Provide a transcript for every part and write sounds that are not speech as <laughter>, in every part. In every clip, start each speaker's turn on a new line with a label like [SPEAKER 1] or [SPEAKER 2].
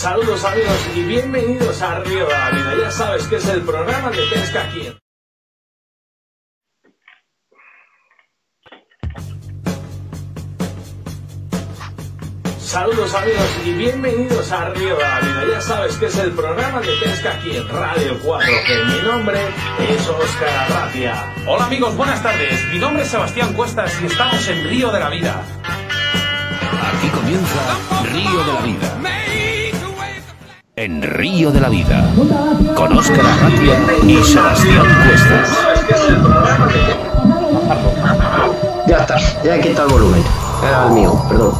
[SPEAKER 1] Saludos amigos y bienvenidos a Río de la Vida. Ya sabes que es el programa de pesca aquí. Saludos amigos y bienvenidos a Río de la Vida. Ya sabes que es el programa de pesca aquí en Radio 4, que mi nombre es Oscar Arratia.
[SPEAKER 2] Hola amigos, buenas tardes. Mi nombre es Sebastián Cuestas y estamos en Río de la Vida.
[SPEAKER 3] Aquí comienza Río de la Vida. En Río de la Vida, con Óscar Arratia y Sebastián Cuestas.
[SPEAKER 4] Ya está, ya he quitado el volumen. Era el mío, perdón.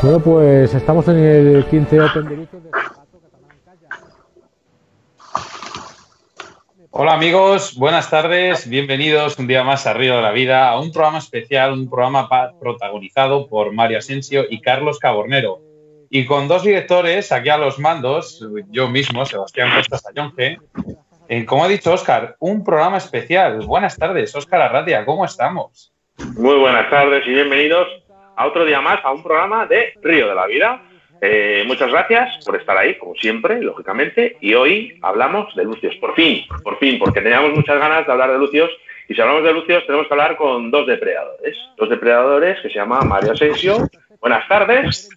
[SPEAKER 5] Bueno, pues estamos en el 15 Open de
[SPEAKER 2] Hola amigos, buenas tardes, bienvenidos un día más a Río de la Vida, a un programa especial, un programa protagonizado por Mario Asensio y Carlos Cabornero. Y con dos directores aquí a los mandos, yo mismo, Sebastián Costa Sayonge. Eh, como ha dicho Óscar, un programa especial. Buenas tardes, Óscar Arratia, ¿cómo estamos?
[SPEAKER 6] Muy buenas tardes y bienvenidos a otro día más, a un programa de Río de la Vida. Eh, muchas gracias por estar ahí, como siempre, lógicamente. Y hoy hablamos de Lucios, por fin, por fin, porque teníamos muchas ganas de hablar de Lucios. Y si hablamos de Lucios, tenemos que hablar con dos depredadores. Dos depredadores que se llaman Mario Asensio. Buenas tardes.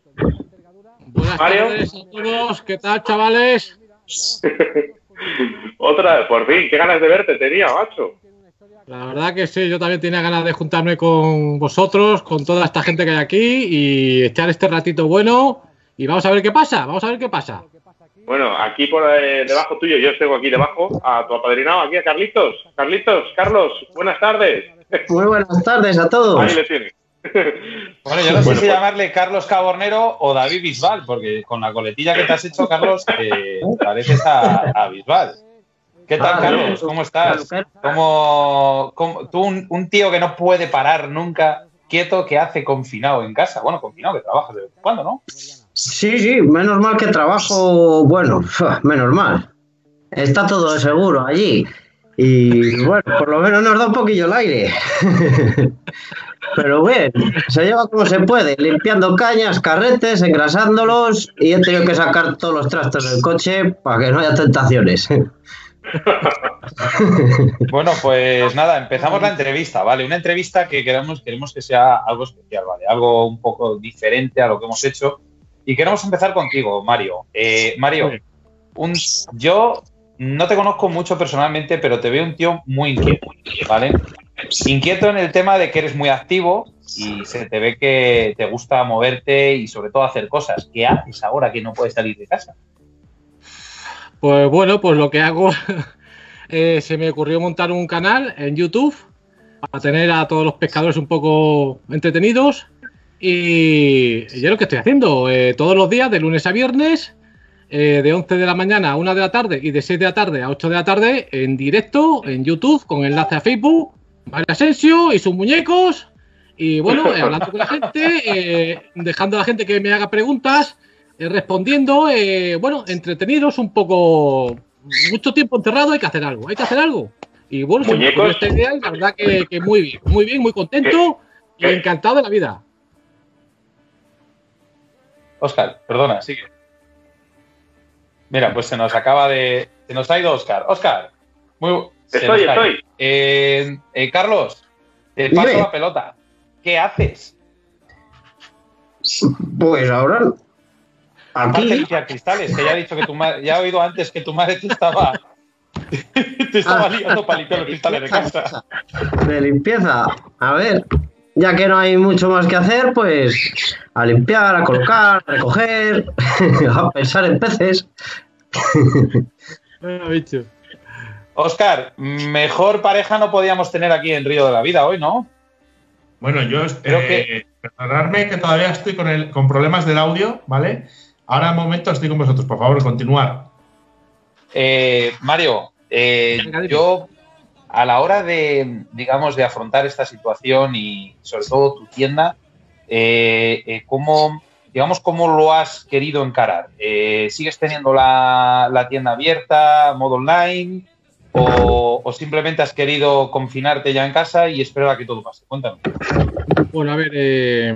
[SPEAKER 5] Buenas tardes a todos. ¿Qué tal, chavales? <laughs>
[SPEAKER 6] Otra, por fin, qué ganas de verte tenía, macho.
[SPEAKER 5] La verdad que sí, yo también tenía ganas de juntarme con vosotros, con toda esta gente que hay aquí y echar este ratito bueno y vamos a ver qué pasa, vamos a ver qué pasa.
[SPEAKER 6] Bueno, aquí por eh, debajo tuyo, yo tengo aquí debajo a tu apadrinado, aquí a Carlitos. Carlitos, Carlos, buenas tardes.
[SPEAKER 4] Muy buenas tardes a todos.
[SPEAKER 6] Ahí le tienes.
[SPEAKER 2] Bueno, yo no sé si llamarle Carlos Cabornero o David Bisbal, porque con la coletilla que te has hecho, Carlos, eh, pareces a, a Bisbal. ¿Qué tal,
[SPEAKER 4] Ah,
[SPEAKER 2] Carlos? ¿Cómo estás? ¿Cómo, cómo- tú, un, un tío que no puede parar nunca, quieto, que hace confinado en casa? Bueno, confinado, que trabajas de vez en cuando, ¿no?
[SPEAKER 4] Sí, sí, menos mal que trabajo, bueno, menos mal. Está todo de seguro allí. Y bueno, por lo menos nos da un poquillo el aire. <laughs> Pero bien, se lleva como se puede, limpiando cañas, carretes, engrasándolos y he tenido que sacar todos los trastos del coche para que no haya tentaciones. <laughs>
[SPEAKER 2] Bueno, pues nada, empezamos la entrevista, ¿vale? Una entrevista que queremos, queremos que sea algo especial, ¿vale? Algo un poco diferente a lo que hemos hecho. Y queremos empezar contigo, Mario. Eh, Mario, un, yo no te conozco mucho personalmente, pero te veo un tío muy inquieto, ¿vale? Inquieto en el tema de que eres muy activo y se te ve que te gusta moverte y sobre todo hacer cosas. ¿Qué haces ahora que no puedes salir de casa?
[SPEAKER 5] Pues bueno, pues lo que hago, <laughs> eh, se me ocurrió montar un canal en YouTube para tener a todos los pescadores un poco entretenidos. Y yo lo que estoy haciendo, eh, todos los días, de lunes a viernes, eh, de 11 de la mañana a 1 de la tarde y de 6 de la tarde a 8 de la tarde, en directo, en YouTube, con enlace a Facebook, Mario Asensio y sus muñecos. Y bueno, eh, hablando con la gente, eh, dejando a la gente que me haga preguntas, respondiendo, eh, bueno, entretenidos un poco. Mucho tiempo encerrado, hay que hacer algo, hay que hacer algo. Y bueno,
[SPEAKER 6] Muñecos.
[SPEAKER 5] esta idea la verdad que, que muy bien, muy bien, muy contento y encantado de la vida.
[SPEAKER 2] Oscar, perdona, sigue. Mira, pues se nos acaba de. Se nos ha ido Oscar. Oscar, muy. se
[SPEAKER 6] Estoy, estoy.
[SPEAKER 2] Eh, eh, Carlos, te paso
[SPEAKER 4] Dime.
[SPEAKER 2] la pelota. ¿Qué haces?
[SPEAKER 4] Pues ahora, aquí,
[SPEAKER 2] limpiar cristales, que ya he dicho que tu madre. Ya he oído antes que tu madre te estaba. <laughs> te estaba liando para limpiar los cristales de casa.
[SPEAKER 4] de limpieza. A ver, ya que no hay mucho más que hacer, pues a limpiar, a colocar, a recoger, <laughs> a pensar en peces.
[SPEAKER 5] Ah, bicho.
[SPEAKER 2] Oscar, mejor pareja no podíamos tener aquí en Río de la Vida hoy, ¿no?
[SPEAKER 7] Bueno, yo
[SPEAKER 2] Creo
[SPEAKER 7] eh, perdonadme que todavía estoy con, el, con problemas del audio, ¿vale? Ahora momento estoy con vosotros, por favor, continuar.
[SPEAKER 2] Eh, Mario, eh, yo a la hora de, digamos, de afrontar esta situación y sobre todo tu tienda, ¿cómo, digamos, cómo lo has querido encarar? Eh, ¿Sigues teniendo la, la tienda abierta, modo online? o, o simplemente has querido confinarte ya en casa y esperar a que todo pase? Cuéntame.
[SPEAKER 5] Bueno, a ver, eh,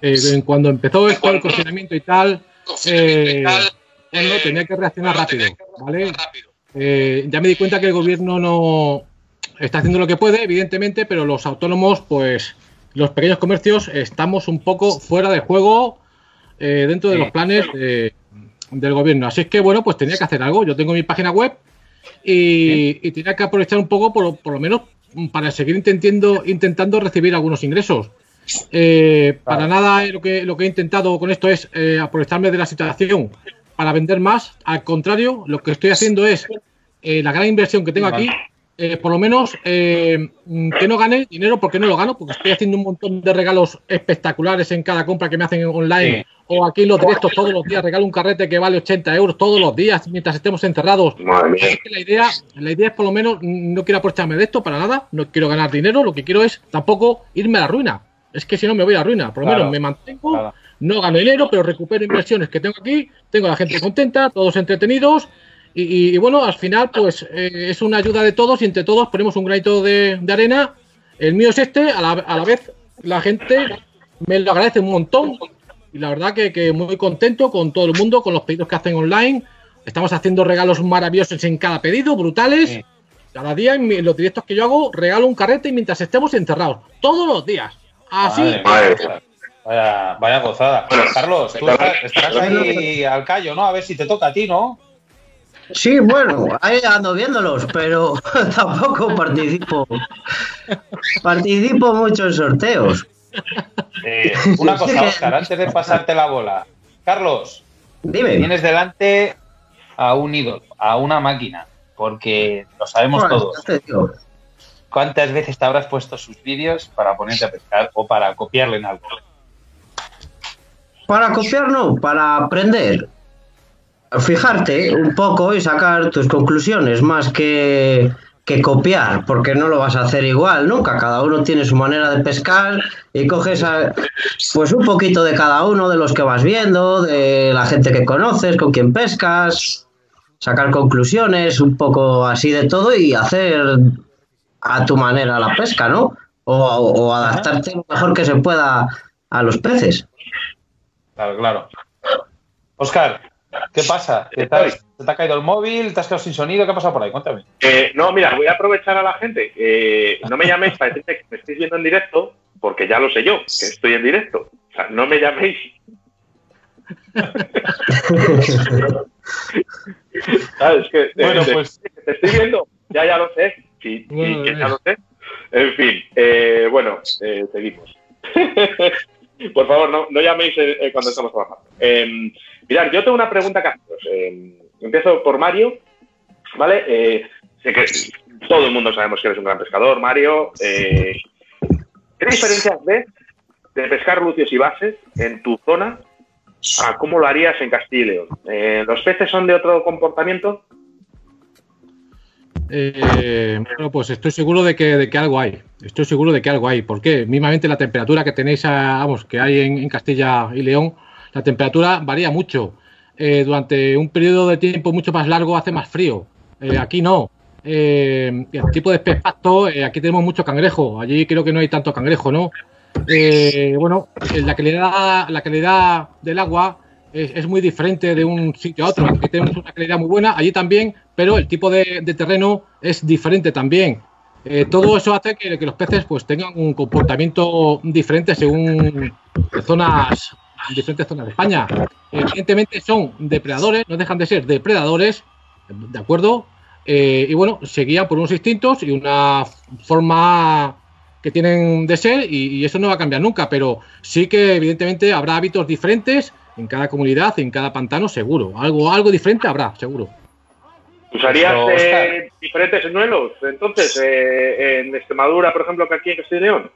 [SPEAKER 5] eh, cuando empezó esto, el confinamiento y tal, eh, bueno, tenía que reaccionar rápido, ¿vale? Eh, ya me di cuenta que el gobierno no está haciendo lo que puede, evidentemente, pero los autónomos, pues los pequeños comercios, estamos un poco fuera de juego eh, dentro de los planes de- del gobierno. Así es que, bueno, pues tenía que hacer algo. Yo tengo mi página web y, y tenía que aprovechar un poco, por, por lo menos, para seguir intentando, intentando recibir algunos ingresos. Eh, Para nada eh, lo que, lo que he intentado con esto es aprovecharme de la situación para vender más. Al contrario, lo que estoy haciendo es la gran inversión que tengo aquí, eh, por lo menos eh, mm, que no gane dinero porque no lo gano, porque estoy haciendo un montón de regalos espectaculares en cada compra que me hacen online
[SPEAKER 2] Sí.
[SPEAKER 5] o aquí en los directos todos los días. Regalo un carrete que vale 80 euros todos los días mientras estemos encerrados.
[SPEAKER 6] Madre
[SPEAKER 5] que la idea, la idea es por lo menos, mm, no quiero aprovecharme de esto para nada, no quiero ganar dinero, lo que quiero es tampoco irme a la ruina. Es que si no me voy a la ruina, por lo
[SPEAKER 2] Claro,
[SPEAKER 5] menos me mantengo,
[SPEAKER 2] claro.
[SPEAKER 5] no gano dinero, pero recupero inversiones que tengo aquí, tengo a la gente contenta, todos entretenidos. Y, y- y bueno, al final, pues eh, es una ayuda de todos y entre todos ponemos un granito de, de arena. El mío es este, a la, a la vez la gente me lo agradece un montón. Y la verdad que, que muy contento con todo el mundo, con los pedidos que hacen online. Estamos haciendo regalos maravillosos en cada pedido, brutales.
[SPEAKER 2] Sí.
[SPEAKER 5] Cada día en, mi- en los directos que yo hago, regalo un carrete mientras estemos encerrados. Todos los días. Así.
[SPEAKER 2] Madre
[SPEAKER 6] Madre
[SPEAKER 2] mía. Vaya, vaya gozada.
[SPEAKER 6] Bueno,
[SPEAKER 2] Carlos, tú estás- estarás ahí al callo, ¿no? A ver si te toca a ti, ¿no?
[SPEAKER 4] Sí, bueno, ahí ando viéndolos, pero <laughs> tampoco participo. Participo mucho en sorteos.
[SPEAKER 2] Eh, una <laughs> cosa, Oscar, antes de pasarte la bola. Carlos,
[SPEAKER 4] Dime.
[SPEAKER 2] tienes delante a un ídolo, a una máquina, porque lo sabemos
[SPEAKER 4] Bueno,
[SPEAKER 2] todos. ¿Cuántas veces te habrás puesto sus vídeos para ponerte a pescar o para copiarle en algo?
[SPEAKER 4] Para copiar no, para aprender. Fijarte un poco y sacar tus conclusiones más que, que copiar, porque no lo vas a hacer igual nunca. Cada uno tiene su manera de pescar y coges pues un poquito de cada uno de los que vas viendo, de la gente que conoces, con quien pescas, sacar conclusiones, un poco así de todo y hacer a tu manera la pesca, ¿no? O, o adaptarte lo mejor que se pueda a los peces.
[SPEAKER 2] Claro, claro. Oscar, ¿qué pasa? ¿Te, te has- ¿Se te ha caído el móvil? ¿Te has quedado sin sonido? ¿Qué ha pasado por ahí? Cuéntame.
[SPEAKER 6] Eh, no, mira, voy a aprovechar a la gente. Eh, no me <laughs> llaméis para decirte que me estáis viendo en directo, porque ya lo sé yo, que estoy en directo. O sea, no me llaméis. <laughs> ¿Sabes? Que, eh,
[SPEAKER 2] Bueno, pues-
[SPEAKER 6] te estoy viendo, ya ya lo sé. Sí, sí,
[SPEAKER 5] Bueno,
[SPEAKER 6] ya
[SPEAKER 5] eh.
[SPEAKER 6] lo sé. En fin, eh, bueno, eh, seguimos. <laughs> Por favor, no, no llaméis cuando estamos trabajando. Mirad, yo tengo una pregunta que haceros. Eh, empiezo por Mario. ¿Vale? Eh, sé que todo el mundo sabemos que eres un gran pescador, Mario. Eh, ¿Qué diferencias ves de pescar lucios y bases en tu zona a cómo lo harías en Castilla y León? Eh, ¿Los peces son de otro comportamiento?
[SPEAKER 5] Bueno, pues estoy seguro de que, de que algo hay. Estoy seguro de que algo hay. ¿Por qué? Mismamente la temperatura que tenéis, a- vamos, que hay en Castilla y León, la temperatura varía mucho. Eh, durante un periodo de tiempo mucho más largo hace más frío. Eh, aquí no. Eh, el tipo de pez aquí tenemos mucho cangrejo. Allí creo que no hay tanto cangrejo, ¿no? Bueno, la calidad, la calidad del agua es, muy diferente de un sitio a otro. Aquí tenemos una calidad muy buena, allí también, pero el tipo de, terreno es diferente también. Todo eso hace que, que los peces pues tengan un comportamiento diferente según zonas, diferentes zonas de España. Evidentemente son depredadores, no dejan de ser depredadores, ¿de acuerdo? Eh, y bueno, se guían por unos instintos y una forma que tienen de ser y, y eso no va a cambiar nunca, pero sí que evidentemente habrá hábitos diferentes en cada comunidad, en cada pantano, seguro. Algo, algo diferente habrá, seguro.
[SPEAKER 6] ¿Usarías
[SPEAKER 2] Pero,
[SPEAKER 6] eh, diferentes señuelos? Entonces, eh, en Extremadura, por ejemplo, que aquí en Castilla y León.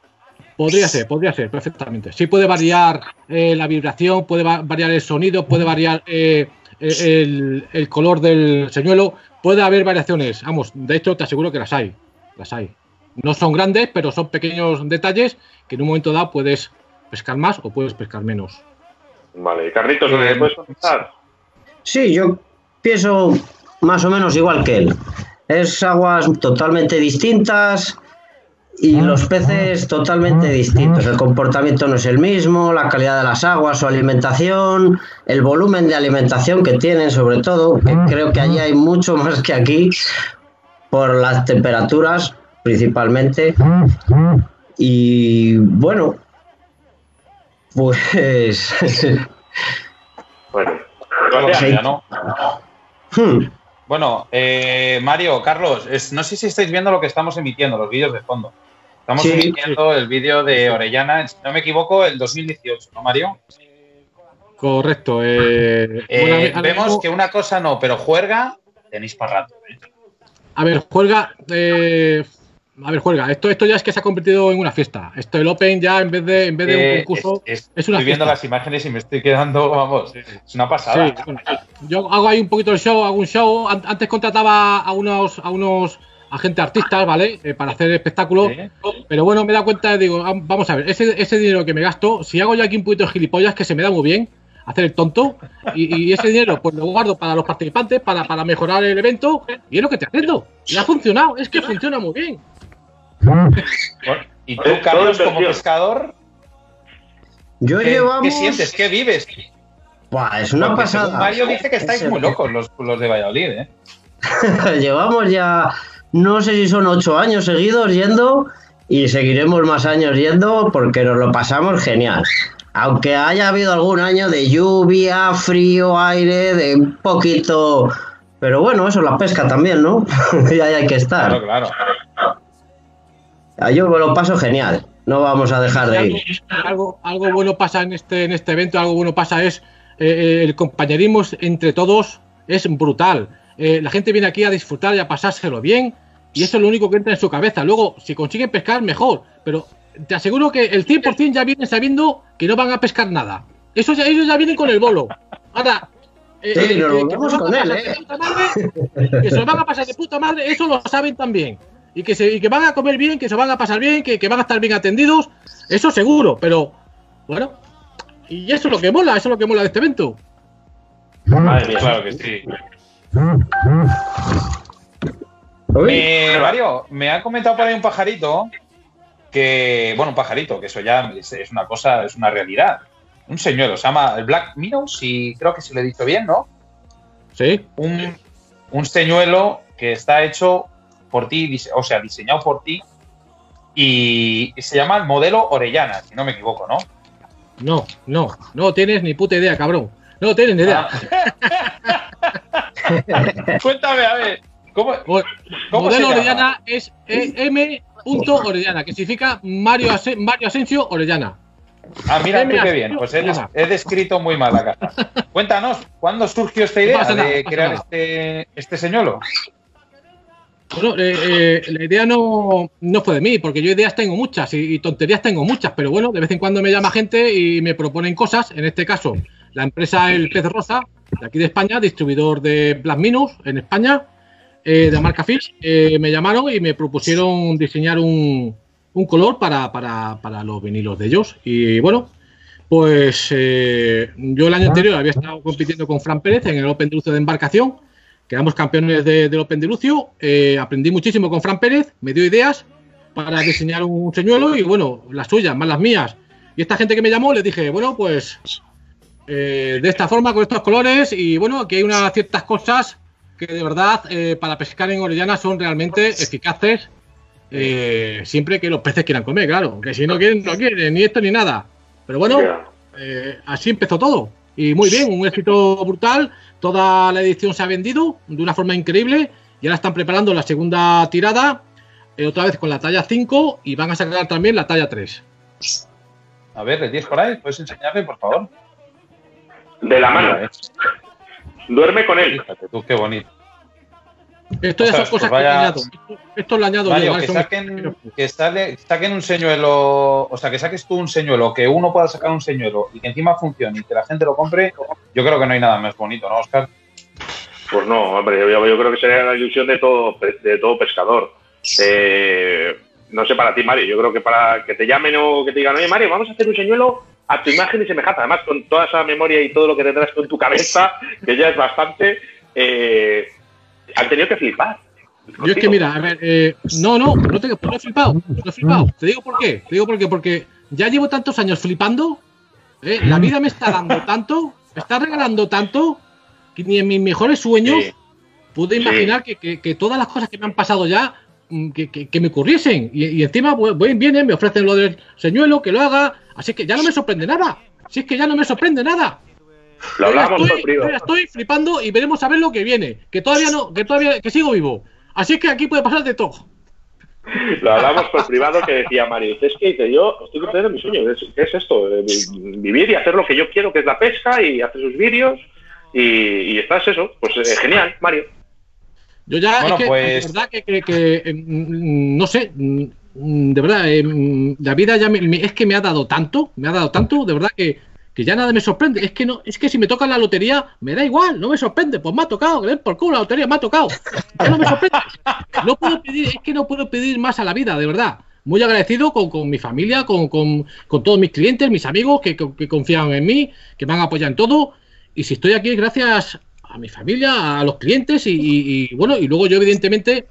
[SPEAKER 5] Podría ser, podría ser, perfectamente. Sí puede variar eh, la vibración, puede va- variar el sonido, puede variar eh, el, el color del señuelo, puede haber variaciones. Vamos, de hecho te aseguro que las hay, las hay. No son grandes, pero son pequeños detalles que en un momento dado puedes pescar más o puedes pescar menos.
[SPEAKER 6] Vale, Carlitos,
[SPEAKER 2] Eh,
[SPEAKER 6] ¿me puedes contestar?
[SPEAKER 4] Sí, yo pienso más o menos igual que él. Es aguas totalmente distintas y los peces totalmente distintos. El comportamiento no es el mismo, la calidad de las aguas, su alimentación, el volumen de alimentación que tienen sobre todo, que creo que allí hay mucho más que aquí por las temperaturas principalmente. Y bueno, pues... <laughs>
[SPEAKER 6] Bueno,
[SPEAKER 2] ¿no?
[SPEAKER 4] hmm,
[SPEAKER 2] Bueno, eh, Mario, Carlos, es- no sé si estáis viendo lo que estamos emitiendo, los vídeos de fondo. Estamos
[SPEAKER 4] Sí.
[SPEAKER 2] emitiendo el vídeo de Orellana, si no me equivoco, el 2018, ¿no, Mario?
[SPEAKER 5] Correcto. eh,
[SPEAKER 2] Eh, vemos que una cosa no, pero juerga, tenéis para rato. ¿eh?
[SPEAKER 5] A ver, juega. eh, a ver, juega. Esto, esto ya es que se ha convertido en una fiesta. Esto, el Open ya en vez de, en vez de un concurso.
[SPEAKER 2] es- es-
[SPEAKER 5] es una
[SPEAKER 2] estoy viendo las imágenes y me estoy quedando, vamos, es una pasada.
[SPEAKER 5] Sí, bueno, yo hago ahí un poito de show, hago un show. An- Antes contrataba a unos, a unos agentes artistas, ¿vale? Eh, para hacer espectáculos. Pero bueno, me he dado cuenta, digo, ah, vamos a ver, ese, ese dinero que me gasto, si hago yo aquí un poquito de gilipollas, que se me da muy bien, hacer el tonto, y, y ese dinero pues lo guardo para los participantes, para, para mejorar el evento, y es lo que te haciendo. Y ha funcionado, es que funciona muy bien.
[SPEAKER 2] Y tú, Carlos, como pescador,
[SPEAKER 4] yo
[SPEAKER 2] ¿qué,
[SPEAKER 4] llevamos...
[SPEAKER 2] qué sientes? ¿Qué vives?
[SPEAKER 4] Buah, es una
[SPEAKER 2] Porque
[SPEAKER 4] pasada.
[SPEAKER 2] Mario dice que estáis
[SPEAKER 4] Es
[SPEAKER 2] muy locos los, los de Valladolid, ¿eh? <laughs>
[SPEAKER 4] Llevamos ya, no sé si son ocho años seguidos yendo y seguiremos más años yendo porque nos lo pasamos genial. Aunque haya habido algún año de lluvia, frío, aire, de un poquito... Pero bueno, eso la pesca también, ¿no? <laughs> y ahí hay que
[SPEAKER 2] Claro,
[SPEAKER 4] estar.
[SPEAKER 2] claro.
[SPEAKER 4] Ah, Yo me lo paso genial. No vamos a dejar de ir.
[SPEAKER 5] algo, algo bueno pasa en este, en este evento, algo bueno pasa es eh, eh, el compañerismo entre todos es brutal. Eh, la gente viene aquí a disfrutar y a pasárselo bien y eso es lo único que entra en su cabeza. Luego, si consiguen pescar, mejor, pero te aseguro que el 100% ya vienen sabiendo que no van a pescar nada. Eso ya, ellos ya vienen con el bolo. Ahora, eh,
[SPEAKER 4] Sí,
[SPEAKER 5] eh,
[SPEAKER 4] nos
[SPEAKER 5] que- se lo
[SPEAKER 4] con
[SPEAKER 5] van a
[SPEAKER 4] él,
[SPEAKER 5] pasar
[SPEAKER 4] ¿eh?
[SPEAKER 5] de puta madre, que se lo van a pasar de puta madre, eso lo saben también. Y que, se, y que van a comer bien, que se van a pasar bien, que, que van a estar bien atendidos, eso seguro, pero bueno. Y eso es lo que mola, eso es lo que mola de este evento.
[SPEAKER 6] Madre mía.
[SPEAKER 2] Claro que sí. Eh, Mario, me ha comentado por ahí un pajarito que, bueno, un pajarito, que eso ya es, una cosa, es una realidad. Un señuelo, se llama el Black Minnow, si creo que se lo he dicho bien, ¿no?
[SPEAKER 5] Sí,
[SPEAKER 2] Un, un señuelo que está hecho por ti, o sea, diseñado por ti y, se llama el modelo Orellana, si no me equivoco, ¿no?
[SPEAKER 5] no, no, no tienes ni puta idea, cabrón. No tienes ni idea. <laughs> <laughs>
[SPEAKER 2] Cuéntame, a ver, ¿cómo,
[SPEAKER 5] Mo-
[SPEAKER 2] ¿Cómo
[SPEAKER 5] modelo? Orellana es E M. Orellana, que significa Mario, Mario Asensio Orellana.
[SPEAKER 2] Ah, mira, tú
[SPEAKER 5] M.
[SPEAKER 2] qué bien. Pues he, des- he descrito muy mal la casa. Cuéntanos, ¿cuándo surgió esta idea
[SPEAKER 5] nada,
[SPEAKER 2] de crear este, este señuelo?
[SPEAKER 5] Bueno, eh, eh, la idea no, no fue de mí, porque yo ideas tengo muchas y, y tonterías tengo muchas, pero bueno, de vez en cuando me llama gente y me proponen cosas. En este caso, la empresa El Pez Rosa, de aquí de España, distribuidor de Black Minus en España, eh, de la marca Fish, eh, me llamaron y me propusieron diseñar un, color para, para, para los vinilos de ellos. Y bueno, pues eh, yo el año anterior había estado compitiendo con Fran Pérez en el Open de Lucio de embarcación. Quedamos campeones de- del Open de Lucio. eh, aprendí muchísimo con Fran Pérez, me dio ideas para diseñar un señuelo y bueno, las suyas, más las mías. Y esta gente que me llamó, les dije, bueno, pues eh, de esta forma, con estos colores y bueno, que hay unas ciertas cosas que de verdad eh, para pescar en Orellana son realmente eficaces eh, siempre que los peces quieran comer, claro. Que si no quieren, no quieren, ni esto ni nada. Pero bueno, eh, así empezó todo. Y muy bien, un éxito brutal. Toda la edición se ha vendido de una forma increíble. Y ahora están preparando la segunda tirada, eh, otra vez con la talla 5 y van a sacar también la talla 3.
[SPEAKER 2] A ver, ¿le tienes por ahí? ¿Puedes enseñarle, por favor?
[SPEAKER 6] De la mano. Duerme con él.
[SPEAKER 2] Fíjate tú, qué bonito.
[SPEAKER 5] Esto ya
[SPEAKER 2] Ostras,
[SPEAKER 5] son cosas
[SPEAKER 2] pues
[SPEAKER 5] que
[SPEAKER 2] vaya-
[SPEAKER 5] añado. Esto, esto lo añado
[SPEAKER 2] Mario, que saquen, que sale- saquen un señuelo, o sea, que saques tú un señuelo, que uno pueda sacar un señuelo y que encima funcione y que la gente lo compre, yo creo que no hay nada más bonito, ¿no, Oscar?
[SPEAKER 6] Pues no, hombre, yo, yo creo que sería la ilusión de todo, pe- de todo pescador. Eh, no sé para ti, Mario, yo creo que para que te llamen o que te digan, oye, Mario, vamos a hacer un señuelo a tu imagen y semejanza. Además, con toda esa memoria y todo lo que tendrás tú en tu cabeza, que ya es bastante, eh, han tenido que flipar.
[SPEAKER 5] Yo es que mira, a ver, eh, no, no, no te no he flipado, no he flipado. Te digo por qué, te digo por qué, porque ya llevo tantos años flipando, ¿eh? la vida me está dando <laughs> tanto, me está regalando tanto, que ni en mis mejores sueños
[SPEAKER 6] Sí.
[SPEAKER 5] pude
[SPEAKER 6] Sí.
[SPEAKER 5] imaginar que, que- que todas las cosas que me han pasado ya, mm, que, que- que me ocurriesen. Y, y encima bu- vienen, me ofrecen lo del señuelo, que lo haga, así que ya no me sorprende nada. Si es que ya no me sorprende nada.
[SPEAKER 6] Lo
[SPEAKER 5] ya
[SPEAKER 6] hablábamos por
[SPEAKER 5] estoy,
[SPEAKER 6] privado.
[SPEAKER 5] estoy flipando y veremos a ver lo que viene. Que todavía no, que todavía, que sigo vivo. Así es que aquí puede pasar de todo.
[SPEAKER 6] Lo hablamos por privado que decía Mario. Es que dice, yo estoy cumpliendo mi sueño. ¿Qué es- ¿Qué es esto? Eh, vi- Vivir y hacer lo que yo quiero, que es la pesca, y hacer sus vídeos. Y, y estás eso. Pues eh, genial, Mario.
[SPEAKER 5] Yo ya,
[SPEAKER 2] Bueno,
[SPEAKER 5] es que,
[SPEAKER 2] pues-
[SPEAKER 5] verdad que, que- que, eh, mm, no sé, mm, mm, de verdad, eh, mm, la vida ya me- es que me ha dado tanto, me ha dado tanto, de verdad que, que ya nada me sorprende. Es que no, es que si me toca la lotería, me da igual, no me sorprende, pues me ha tocado, por culo la lotería, me ha tocado. Ya no me sorprende. Puedo pedir, es que no puedo pedir más a la vida, de verdad. Muy agradecido con, con mi familia, con, con- con todos mis clientes, mis amigos que, que- que confían en mí, que me han apoyado en todo. Y si estoy aquí es gracias a mi familia, a los clientes y- y, bueno, y luego yo evidentemente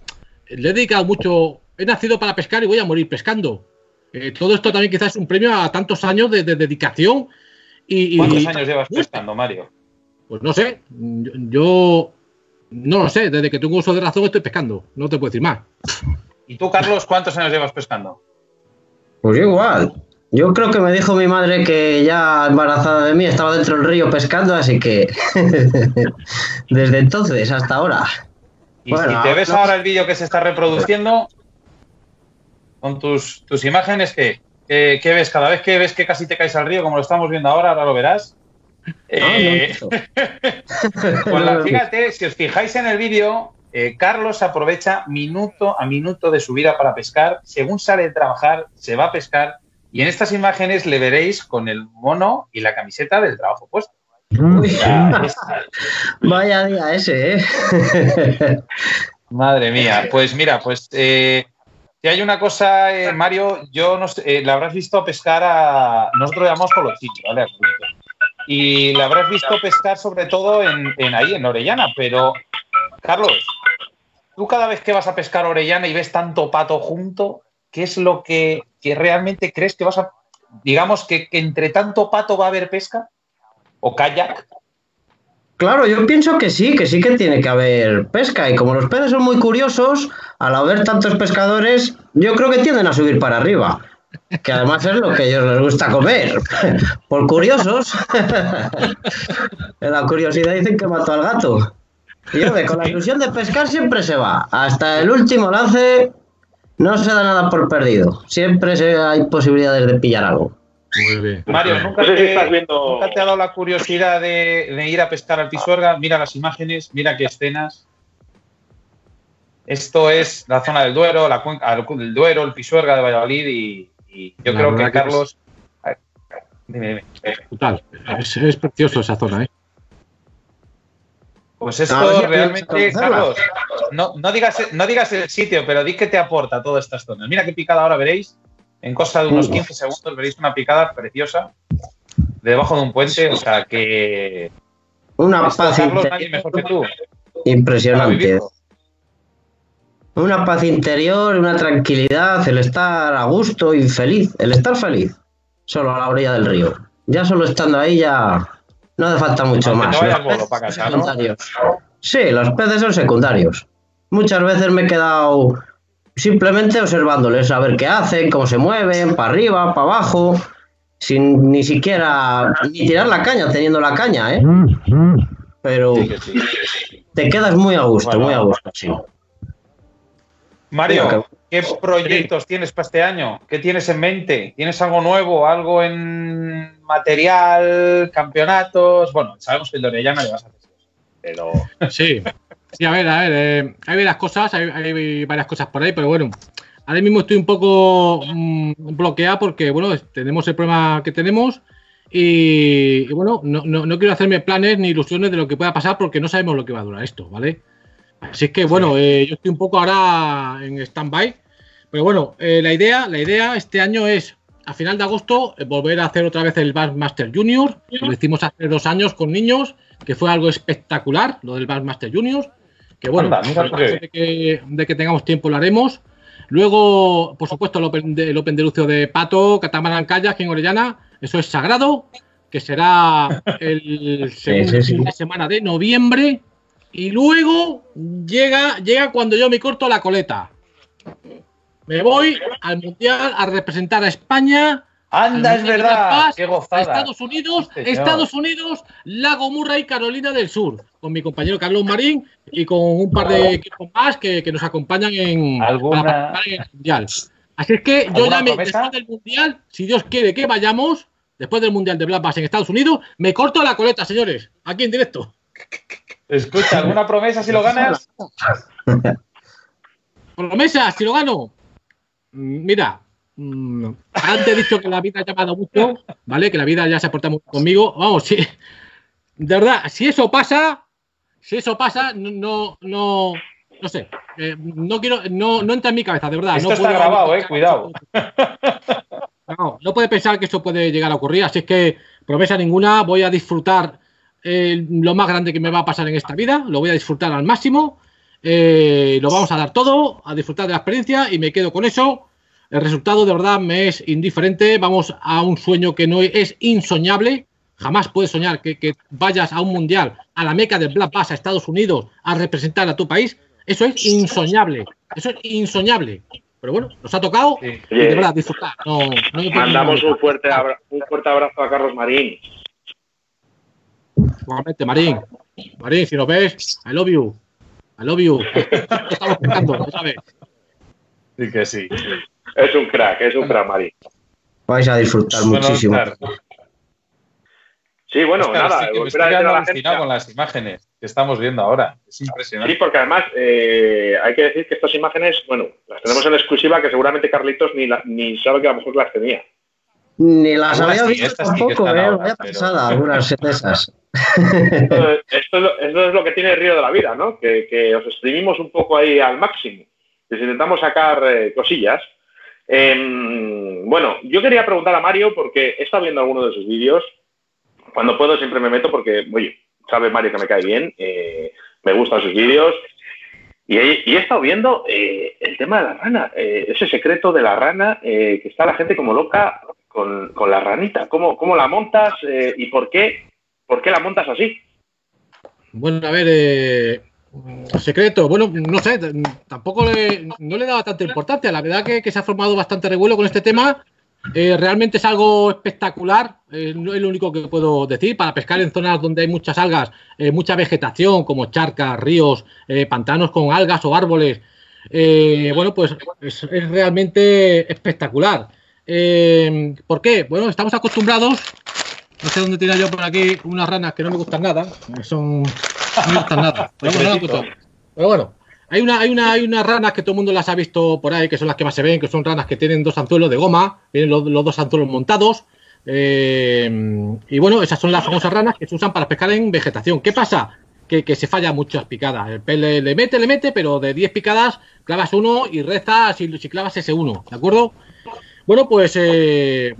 [SPEAKER 5] le he dedicado mucho, he nacido para pescar y voy a morir pescando. Eh, todo esto también quizás es un premio a tantos años de, de dedicación y, y-
[SPEAKER 2] ¿Cuántos años llevas pescando, Mario?
[SPEAKER 5] Pues no sé, yo, yo no lo sé, desde que tengo uso de razón estoy pescando, no te puedo decir más.
[SPEAKER 2] ¿Y tú, Carlos, cuántos años llevas pescando?
[SPEAKER 4] Pues yo igual. Yo creo que me dijo mi madre que ya embarazada de mí estaba dentro del río pescando, así que <laughs> desde entonces hasta ahora.
[SPEAKER 2] Y
[SPEAKER 4] Bueno,
[SPEAKER 2] si te ves
[SPEAKER 4] no-
[SPEAKER 2] ahora el vídeo que se está reproduciendo, con tus, tus imágenes, ¿qué? ¿Qué, qué ves? Cada vez que ves que casi te caes al río, como lo estamos viendo ahora, ahora lo verás. Eh, <laughs> pues la- fíjate, si os fijáis en el vídeo, eh, Carlos aprovecha minuto a minuto de su vida para pescar. Según sale de trabajar, se va a pescar. Y en estas imágenes le veréis con el mono y la camiseta del trabajo puesto. <laughs>
[SPEAKER 4] Vaya día ese, ¿eh? <laughs>
[SPEAKER 2] Madre mía, pues mira, pues eh, si hay una cosa, eh, Mario, yo no sé, eh, la habrás visto pescar a. Nosotros llamamos colochillo, ¿vale? Y la habrás visto pescar sobre todo en, en ahí, en Orellana, pero Carlos, tú cada vez que vas a pescar Orellana y ves tanto pato junto, ¿qué es lo que, que realmente crees que vas a. Digamos que, que entre tanto pato va a haber pesca? ¿O kayak?
[SPEAKER 4] Claro, yo pienso que sí, que sí que tiene que haber pesca. Y como los peces son muy curiosos, al haber tantos pescadores, yo creo que tienden a subir para arriba. Que además es lo que a ellos les gusta comer. <laughs> Por curiosos. <laughs> La curiosidad dicen que mató al gato. Y con la ilusión de pescar siempre se va. Hasta el último lance no se da nada por perdido. Siempre hay posibilidades de pillar algo.
[SPEAKER 5] Muy bien.
[SPEAKER 2] Mario, ¿nunca
[SPEAKER 6] No sé si
[SPEAKER 2] te,
[SPEAKER 6] estás viendo-
[SPEAKER 2] nunca te ha dado la curiosidad de, de ir a pescar al Pisuerga? Mira las imágenes, mira qué escenas. Esto es la zona del Duero, la cuenca del Duero, el Pisuerga de Valladolid y, y yo
[SPEAKER 5] La
[SPEAKER 2] creo que
[SPEAKER 5] que
[SPEAKER 2] Carlos... Dime, dime.
[SPEAKER 5] Total, es, es precioso esa zona, ¿eh?
[SPEAKER 2] Pues
[SPEAKER 4] A ver
[SPEAKER 2] esto realmente. Carlos, no, no, digas, no digas el sitio, pero di que te aporta todas estas zonas. Mira qué picada ahora veréis. En cosa de unos
[SPEAKER 4] Uh.
[SPEAKER 2] 15 segundos veréis una picada preciosa debajo de un puente. O sea que...
[SPEAKER 4] Una paz interior impresionante. Una paz interior, una tranquilidad, el estar a gusto y feliz, el estar feliz, solo a la orilla del río. Ya solo estando ahí ya no hace falta mucho
[SPEAKER 2] Aunque
[SPEAKER 4] más. Sí, los peces son secundarios. Muchas veces me he quedado simplemente observándoles, a ver qué hacen, cómo se mueven, para arriba, para abajo, sin ni siquiera ni tirar la caña, teniendo la caña, ¿eh? Pero
[SPEAKER 2] Sí, que sí.
[SPEAKER 4] te quedas muy a gusto,
[SPEAKER 2] Bueno.
[SPEAKER 4] muy a gusto, sí.
[SPEAKER 2] Mario, ¿qué proyectos tienes para este año? ¿Qué tienes en mente? ¿Tienes algo nuevo? ¿Algo en material, campeonatos? Bueno, sabemos que el de Orellana le vas a hacer. Pero
[SPEAKER 5] Sí, <laughs> sí, a ver, a ver, eh, hay varias cosas, hay, hay varias cosas por ahí, pero bueno, ahora mismo estoy un poco mm, bloqueado porque, bueno, tenemos el problema que tenemos y, y, bueno, no, no, no quiero hacerme planes ni ilusiones de lo que pueda pasar porque no sabemos lo que va a durar esto, ¿vale? Así es que, bueno, eh, yo estoy un poco ahora en stand-by, pero bueno, eh, la idea, la idea este año es a final de agosto volver a hacer otra vez el Bassmaster Junior, lo hicimos hace dos años con niños, que fue algo espectacular, lo del Bassmaster Junior. Que bueno,
[SPEAKER 2] Anda, mira qué
[SPEAKER 5] de que, de que tengamos tiempo lo haremos. Luego, por supuesto, el Open de, el open de Lucio de Pato, Catamarán Kayak en Orellana, eso es sagrado, que será el <laughs> segundo
[SPEAKER 4] sí, sí.
[SPEAKER 5] fin de semana de noviembre. Y luego llega, llega cuando yo me corto la coleta. Me voy al Mundial a representar a España.
[SPEAKER 2] Anda, es verdad.
[SPEAKER 5] Paz,
[SPEAKER 2] Qué gozada.
[SPEAKER 5] Estados Unidos,
[SPEAKER 2] Sí.
[SPEAKER 5] Estados Unidos, Lago Murray, Carolina del Sur, con mi compañero Carlos Marín y con un par de equipos más que, que nos acompañan en,
[SPEAKER 2] ¿Alguna-
[SPEAKER 5] para participar en el Mundial. Así es que yo
[SPEAKER 2] ¿Alguna
[SPEAKER 5] ya me, después del Mundial, si Dios quiere que vayamos, después del Mundial de Black Bass en Estados Unidos, me corto la coleta, señores, aquí en directo.
[SPEAKER 2] Escucha, ¿alguna promesa si lo ganas?
[SPEAKER 5] Promesa, si lo gano. Mira, mm, antes he dicho que la vida ha llamado mucho, ¿vale? Que la vida ya se ha portado mucho conmigo. Vamos, sí. De verdad, si eso pasa, si eso pasa, no, no, no, no sé. eh, no quiero, no, no entra en mi cabeza, de verdad.
[SPEAKER 2] Esto
[SPEAKER 5] no
[SPEAKER 2] está
[SPEAKER 5] puedo-
[SPEAKER 2] grabado, eh, cuidado. <laughs>
[SPEAKER 5] No, no puede pensar que eso puede llegar a ocurrir, así es que promesa ninguna, voy a disfrutar eh, lo más grande que me va a pasar en esta vida, lo voy a disfrutar al máximo, eh, lo vamos a dar todo, a disfrutar de la experiencia y me quedo con eso. El resultado de verdad me es indiferente, vamos a un sueño que no es insoñable, jamás puedes soñar que, que vayas a un mundial, a la meca del Black Bass, a Estados Unidos, a representar a tu país, eso es insoñable, eso es insoñable. Pero bueno, nos ha tocado
[SPEAKER 2] Sí.
[SPEAKER 5] y de verdad disfrutar. No, no me puedo
[SPEAKER 6] Mandamos un fuerte, abra- un fuerte abrazo a Carlos Marín.
[SPEAKER 5] Igualmente, Marín. Marín, si nos ves, I love you. I love you. <laughs> Estamos pescando, ya sabes.
[SPEAKER 2] Sí que sí.
[SPEAKER 6] Es un crack, es un crack, Marín.
[SPEAKER 4] Vais a disfrutar
[SPEAKER 2] Bueno,
[SPEAKER 4] muchísimo.
[SPEAKER 6] Sí, bueno,
[SPEAKER 2] Oscar,
[SPEAKER 6] nada,
[SPEAKER 2] sí que me
[SPEAKER 6] volver
[SPEAKER 2] estoy
[SPEAKER 6] a decir
[SPEAKER 2] quedando
[SPEAKER 6] a la gente.
[SPEAKER 2] con las imágenes que estamos viendo ahora. Es
[SPEAKER 6] Sí,
[SPEAKER 2] impresionante.
[SPEAKER 6] porque además eh, hay que decir que estas imágenes, bueno, las tenemos en exclusiva que seguramente Carlitos ni, la- ni sabe que a lo mejor las tenía.
[SPEAKER 4] Ni las había
[SPEAKER 2] sí,
[SPEAKER 4] visto
[SPEAKER 2] sí
[SPEAKER 4] tampoco,
[SPEAKER 2] están
[SPEAKER 4] ¿eh?
[SPEAKER 2] ahora,
[SPEAKER 4] Vaya
[SPEAKER 2] pero-
[SPEAKER 4] pasada, algunas de esas.
[SPEAKER 6] Esto, esto es lo, esto es lo que tiene el río de la vida, ¿no? Que, que os exprimimos un poco ahí al máximo. Les intentamos sacar eh, cosillas. Em, bueno, yo quería preguntar a Mario porque he estado viendo alguno de sus vídeos. Cuando puedo siempre me meto porque, oye, sabe Mario que me cae bien, eh, me gustan sus vídeos. Y he, estado viendo eh, el tema de la rana, eh, ese secreto de la rana, que está la gente como loca con, con la ranita. ¿Cómo, cómo la montas y por qué, por qué la montas así?
[SPEAKER 5] Bueno, a ver, secreto. Bueno, no sé, tampoco le, no le daba tanta importancia. La verdad que, que se ha formado bastante revuelo con este tema. Eh, realmente es algo espectacular, no es lo único que puedo decir. Para pescar en zonas donde hay muchas algas, eh, mucha vegetación, como charcas, ríos, eh, pantanos con algas o árboles, bueno, pues es, es realmente espectacular. ¿Por qué? Bueno, estamos acostumbrados. No sé dónde tenía yo por aquí unas ranas que no me gustan nada. Son. No gustan nada. Pero bueno, no me gustan. Pero bueno, hay una, hay una, hay unas ranas que todo el mundo las ha visto por ahí, que son las que más se ven, que son ranas que tienen dos anzuelos de goma, tienen los, los dos anzuelos montados. eh, y bueno, esas son las famosas ranas que se usan para pescar en vegetación. ¿Qué pasa? Que, que se falla muchas picadas. El pez le, le mete, le mete, pero de 10 picadas clavas uno y rezas si, si clavas ese uno, ¿de acuerdo? Bueno, pues eh,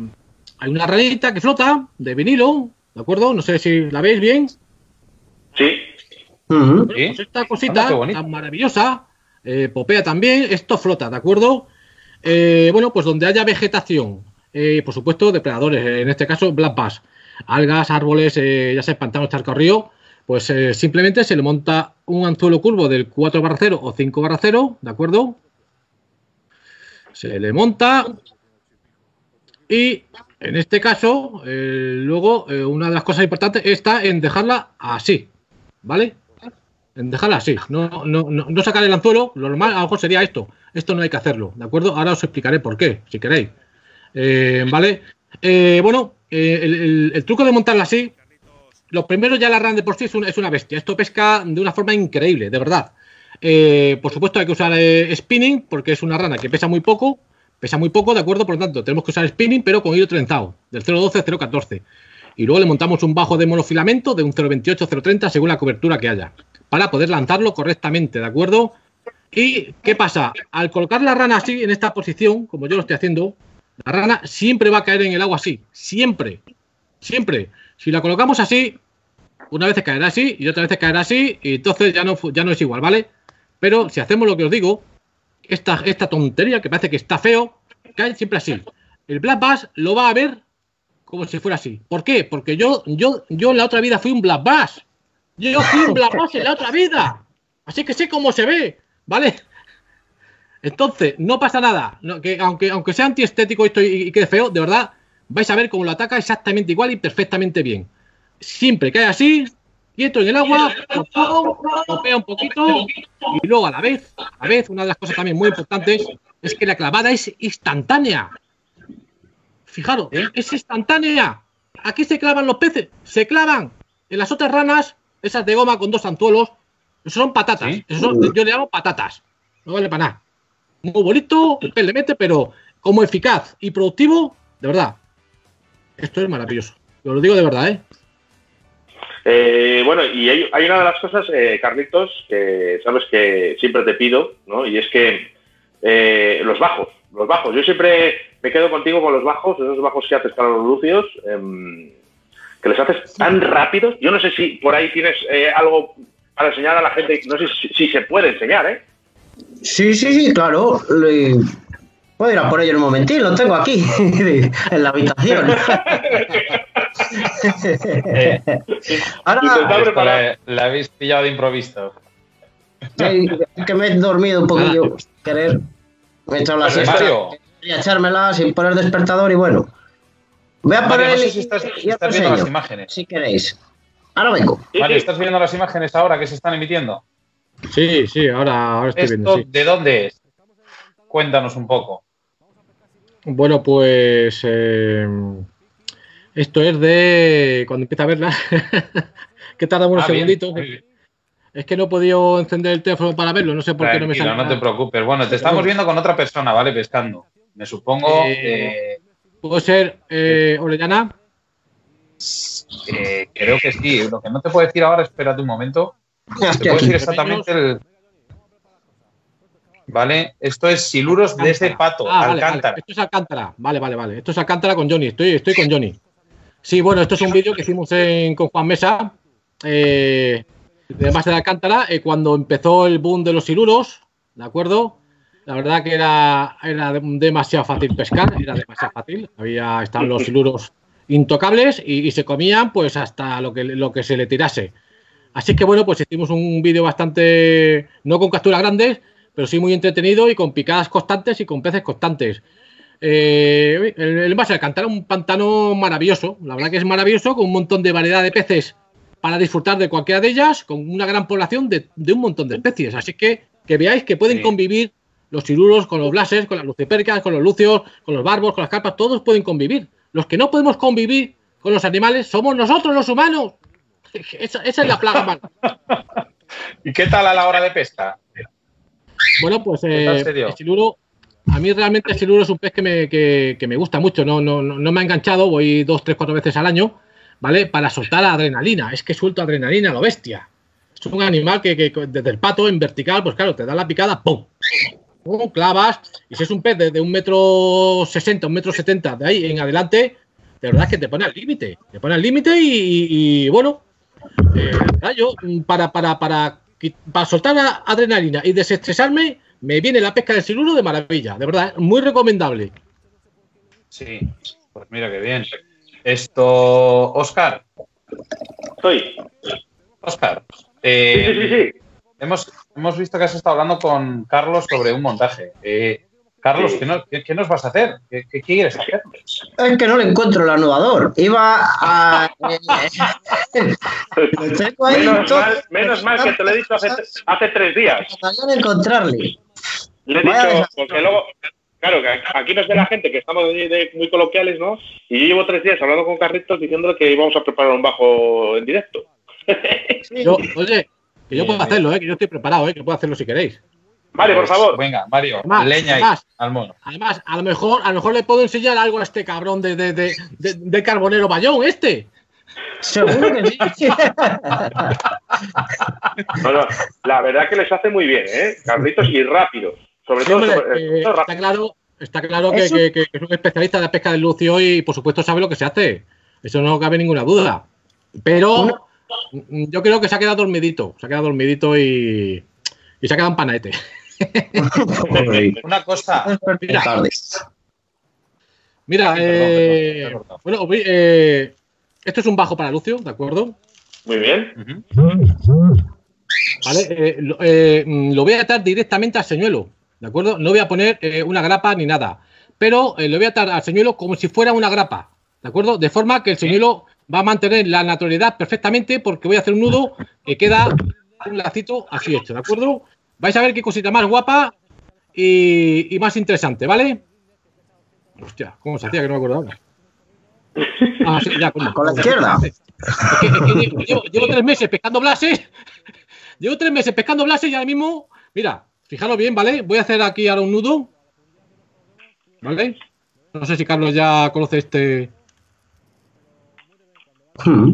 [SPEAKER 5] hay una ranita que flota de vinilo, ¿de acuerdo? No sé si la veis bien.
[SPEAKER 6] Sí,
[SPEAKER 5] Pues esta cosita tan maravillosa, eh, popea también, esto flota, ¿de acuerdo? Eh, bueno, pues donde haya vegetación, eh, por supuesto, depredadores, en este caso black bass, algas, árboles, eh, ya sea pantanos, charco, río, pues eh, simplemente se le monta un anzuelo curvo del 4 barra 0 o 5 barra 0, ¿de acuerdo? Se le monta y en este caso, eh, luego, eh, una de las cosas importantes está en dejarla así, ¿vale? Dejarla así, no, no, no, no sacar el anzuelo, lo normal a lo mejor sería esto. Esto no hay que hacerlo, ¿de acuerdo? Ahora os explicaré por qué, si queréis. Eh, ¿Vale? Eh, bueno, eh, el, truco de montarla así, lo primero ya la rana de por sí es una, es una bestia. Esto pesca de una forma increíble, de verdad. Por supuesto hay que usar spinning porque es una rana que pesa muy poco, pesa muy poco, ¿de acuerdo? Por lo tanto, tenemos que usar spinning pero con hilo trenzado, del 0.12 al 0.14. Y luego le montamos un bajo de monofilamento de un 0.28 0.30 según la cobertura que haya, para poder lanzarlo correctamente, ¿de acuerdo? ¿Y qué pasa? Al colocar la rana así, en esta posición, como yo lo estoy haciendo, la rana siempre va a caer en el agua así, siempre, siempre. Si la colocamos así, Una vez caerá así y otra vez caerá así y entonces ya no, ya no es igual, ¿vale? Pero si hacemos lo que os digo, esta, esta tontería que parece que está feo, cae siempre así. El Black Bass lo va a ver como si fuera así. ¿Por qué? Porque yo, yo, yo en la otra vida fui un Black Bass. Yo fui un Black en la otra vida. Así que sé cómo se ve, ¿vale? Entonces, no pasa nada. Que aunque, aunque sea antiestético esto y, y quede feo, de verdad, vais a ver cómo lo ataca exactamente igual y perfectamente bien. Siempre cae así, quieto en el agua, topea un poquito y luego a la vez, a la vez, una de las cosas también muy importantes es que la clavada es instantánea. Fijaros, es instantánea. Aquí se clavan los peces, se clavan. En las otras ranas, esas de goma con dos anzuelos, eso son patatas.
[SPEAKER 2] ¿Sí?
[SPEAKER 5] Eso son- yo le llamo patatas. No vale para nada. Muy bonito, el pez le mete, pero como eficaz y productivo, de verdad. Esto es maravilloso. Yo lo digo de verdad, ¿eh?
[SPEAKER 6] Eh, bueno, y hay, hay una de las cosas, eh, Carlitos, que sabes que siempre te pido, ¿no? Y es que eh, los bajos, los bajos. Yo siempre me quedo contigo con los bajos, esos bajos que haces para los lucios, em, que les haces tan rápidos. Yo no sé si por ahí tienes eh, algo para enseñar a la gente, no sé si, si se puede enseñar, ¿eh?
[SPEAKER 4] Sí, sí, sí, claro. Le- Puedo ir a por ello en un momentín, lo tengo aquí, <laughs> en la habitación.
[SPEAKER 2] Eh, <laughs> <laughs>
[SPEAKER 4] Ahora,
[SPEAKER 2] la, la habéis pillado de improviso.
[SPEAKER 4] eh, que me he dormido un poquillo, querer. Me he echado la siesta.
[SPEAKER 2] Mario.
[SPEAKER 4] Quería echármela sin poner despertador y bueno. Voy a
[SPEAKER 2] Mario,
[SPEAKER 4] poner
[SPEAKER 2] no sé
[SPEAKER 4] el-
[SPEAKER 2] si estás,
[SPEAKER 4] y
[SPEAKER 2] si
[SPEAKER 4] os
[SPEAKER 2] estás viendo las imágenes.
[SPEAKER 4] Si queréis. Ahora vengo.
[SPEAKER 2] Mario. ¿estás viendo las imágenes ahora que se están emitiendo?
[SPEAKER 5] Sí, sí, ahora, ahora estoy viendo.
[SPEAKER 2] ¿Esto
[SPEAKER 5] sí.
[SPEAKER 2] de dónde es? Cuéntanos un poco.
[SPEAKER 5] Bueno, pues eh, esto es de cuando empieza a verla, <laughs> que tarda unos
[SPEAKER 2] Ah,
[SPEAKER 5] segunditos.
[SPEAKER 2] bien.
[SPEAKER 5] Es que no he podido encender el teléfono para verlo, no sé por qué no me sale.
[SPEAKER 2] no te preocupes. Bueno, te estamos viendo con otra persona, ¿vale? Pescando. Me supongo
[SPEAKER 5] Eh,
[SPEAKER 2] eh,
[SPEAKER 5] ¿Puede ser eh, Orellana?
[SPEAKER 2] eh, creo que sí. Lo que no te puedo decir ahora, espérate un momento. <laughs> Te puedo decir exactamente el. Vale, esto es Siluros de ese pato,
[SPEAKER 5] Ah, vale,
[SPEAKER 2] Alcántara.
[SPEAKER 5] vale. Esto es Alcántara. Vale, vale, vale. Esto es Alcántara con Johnny. Estoy, estoy con Johnny. Sí, bueno, esto es un vídeo que hicimos en- con Juan Mesa. Eh, de base de Alcántara, eh, cuando empezó el boom de los siluros, ¿de acuerdo? La verdad que era, era de- demasiado fácil pescar, era demasiado fácil. Había, estaban los siluros intocables y, y se comían pues hasta lo que, lo que se le tirase. Así que bueno, pues hicimos un vídeo bastante, no con capturas grandes, pero sí muy entretenido y con picadas constantes y con peces constantes. Eh, el, el de Alcántara, un pantano maravilloso, la verdad que es maravilloso, con un montón de variedad de peces para disfrutar de cualquiera de ellas, con una gran población de, de un montón de especies. Así que que veáis que pueden
[SPEAKER 2] Sí.
[SPEAKER 5] convivir los cirulos con los blases, con las lucipercas, con los lucios, con los barbos, con las carpas, todos pueden convivir. Los que no podemos convivir con los animales somos nosotros los humanos. <laughs> Esa, esa es la plaga humana. <laughs>
[SPEAKER 2] ¿Y qué tal a la hora de pesca?
[SPEAKER 5] Bueno, pues
[SPEAKER 2] ¿Qué tal
[SPEAKER 5] eh, el siluro, a mí realmente el siluro es un pez que me, que, que me gusta mucho, no, no, no, me ha enganchado, voy dos, tres, cuatro veces al año, ¿vale? Para soltar adrenalina, es que suelto adrenalina lo bestia. Es un animal que, que desde el pato en vertical, pues claro, te da la picada, ¡pum! ¡Pum! Clavas, y si es un pez de, de un metro sesenta, un metro setenta, de ahí en adelante, de verdad es que te pone al límite, te pone al límite y, y- y, bueno, eh, la yo mm, para, para, para, para soltar a- adrenalina y desestresarme, me viene la pesca del siluro de maravilla, de verdad, muy recomendable.
[SPEAKER 2] Sí, pues mira qué bien. Esto, Oscar,
[SPEAKER 6] Estoy.
[SPEAKER 2] Oscar,
[SPEAKER 6] Sí,
[SPEAKER 2] eh,
[SPEAKER 6] sí, sí, sí.
[SPEAKER 2] Hemos, hemos visto que has estado hablando con Carlos sobre un montaje. Eh, Carlos,
[SPEAKER 6] Sí.
[SPEAKER 2] ¿qué, no- qué- qué nos vas a hacer? ¿Qué, qué quieres hacer?
[SPEAKER 4] Es que no le encuentro el anudador. Iba a. <laughs> Ahí
[SPEAKER 6] Menos
[SPEAKER 4] todo-
[SPEAKER 6] mal, menos mal que te lo he dicho hace, hace tres días.
[SPEAKER 4] De encontrarle.
[SPEAKER 6] Le he
[SPEAKER 4] Vaya
[SPEAKER 6] dicho, porque luego, claro, que aquí nos ve la gente que estamos de- de- muy coloquiales, ¿no? Y yo llevo tres días hablando con Carlitos diciéndole que íbamos a preparar un bajo en directo.
[SPEAKER 5] Yo, oye, que yo
[SPEAKER 2] Bien,
[SPEAKER 5] puedo hacerlo, ¿eh? que yo estoy preparado, ¿eh? que puedo hacerlo si queréis.
[SPEAKER 6] Vale, por favor.
[SPEAKER 2] Venga, Mario,
[SPEAKER 5] Además,
[SPEAKER 2] leña ahí
[SPEAKER 5] además.
[SPEAKER 2] al mono.
[SPEAKER 5] Además, a lo mejor, a lo mejor le puedo enseñar algo a este cabrón de, de, de, de- de carbonero bayón, este.
[SPEAKER 4] Seguro que sí. <laughs>
[SPEAKER 6] No, no, la verdad que les hace muy bien, ¿eh? Carlitos y rápido. Sobre todo,
[SPEAKER 5] Hombre,
[SPEAKER 6] sobre-
[SPEAKER 5] eh,
[SPEAKER 6] sobre todo
[SPEAKER 5] está
[SPEAKER 6] rápido.
[SPEAKER 5] claro, está claro que,
[SPEAKER 4] Eso-
[SPEAKER 5] que- que es un especialista de la pesca del lucio y por supuesto sabe lo que se hace. Eso no cabe ninguna duda. Pero,
[SPEAKER 4] Una-
[SPEAKER 5] Yo creo que se ha quedado dormidito. Se ha quedado dormidito y, y se ha quedado en panete. <laughs>
[SPEAKER 2] Una cosa.
[SPEAKER 5] Mira, mira
[SPEAKER 2] Perdón,
[SPEAKER 5] eh,
[SPEAKER 2] perdón,
[SPEAKER 5] bueno, eh, esto es un bajo para Lucio, ¿de acuerdo?
[SPEAKER 6] Muy bien.
[SPEAKER 5] ¿Vale? Eh, lo, eh, mm, lo voy a atar directamente al señuelo, ¿de acuerdo? No voy a poner eh, una grapa ni nada, pero eh, lo voy a atar al señuelo como si fuera una grapa, ¿de acuerdo? De forma que el señuelo va a mantener la naturalidad perfectamente porque voy a hacer un nudo que queda un lacito así hecho, ¿de acuerdo? Vais a ver qué cosita más guapa y, y más interesante, ¿vale? Hostia, ¿cómo se hacía que no me acuerdo ahora? Ah, sí, ya.
[SPEAKER 4] Con la izquierda.
[SPEAKER 5] Es que- es que llevo, llevo- llevo tres meses pescando blases. Llevo tres meses pescando blases y ahora mismo, mira, fijaros bien, ¿vale? Voy a hacer aquí ahora un nudo. ¿Vale? No sé si Carlos ya conoce este.
[SPEAKER 4] Hmm.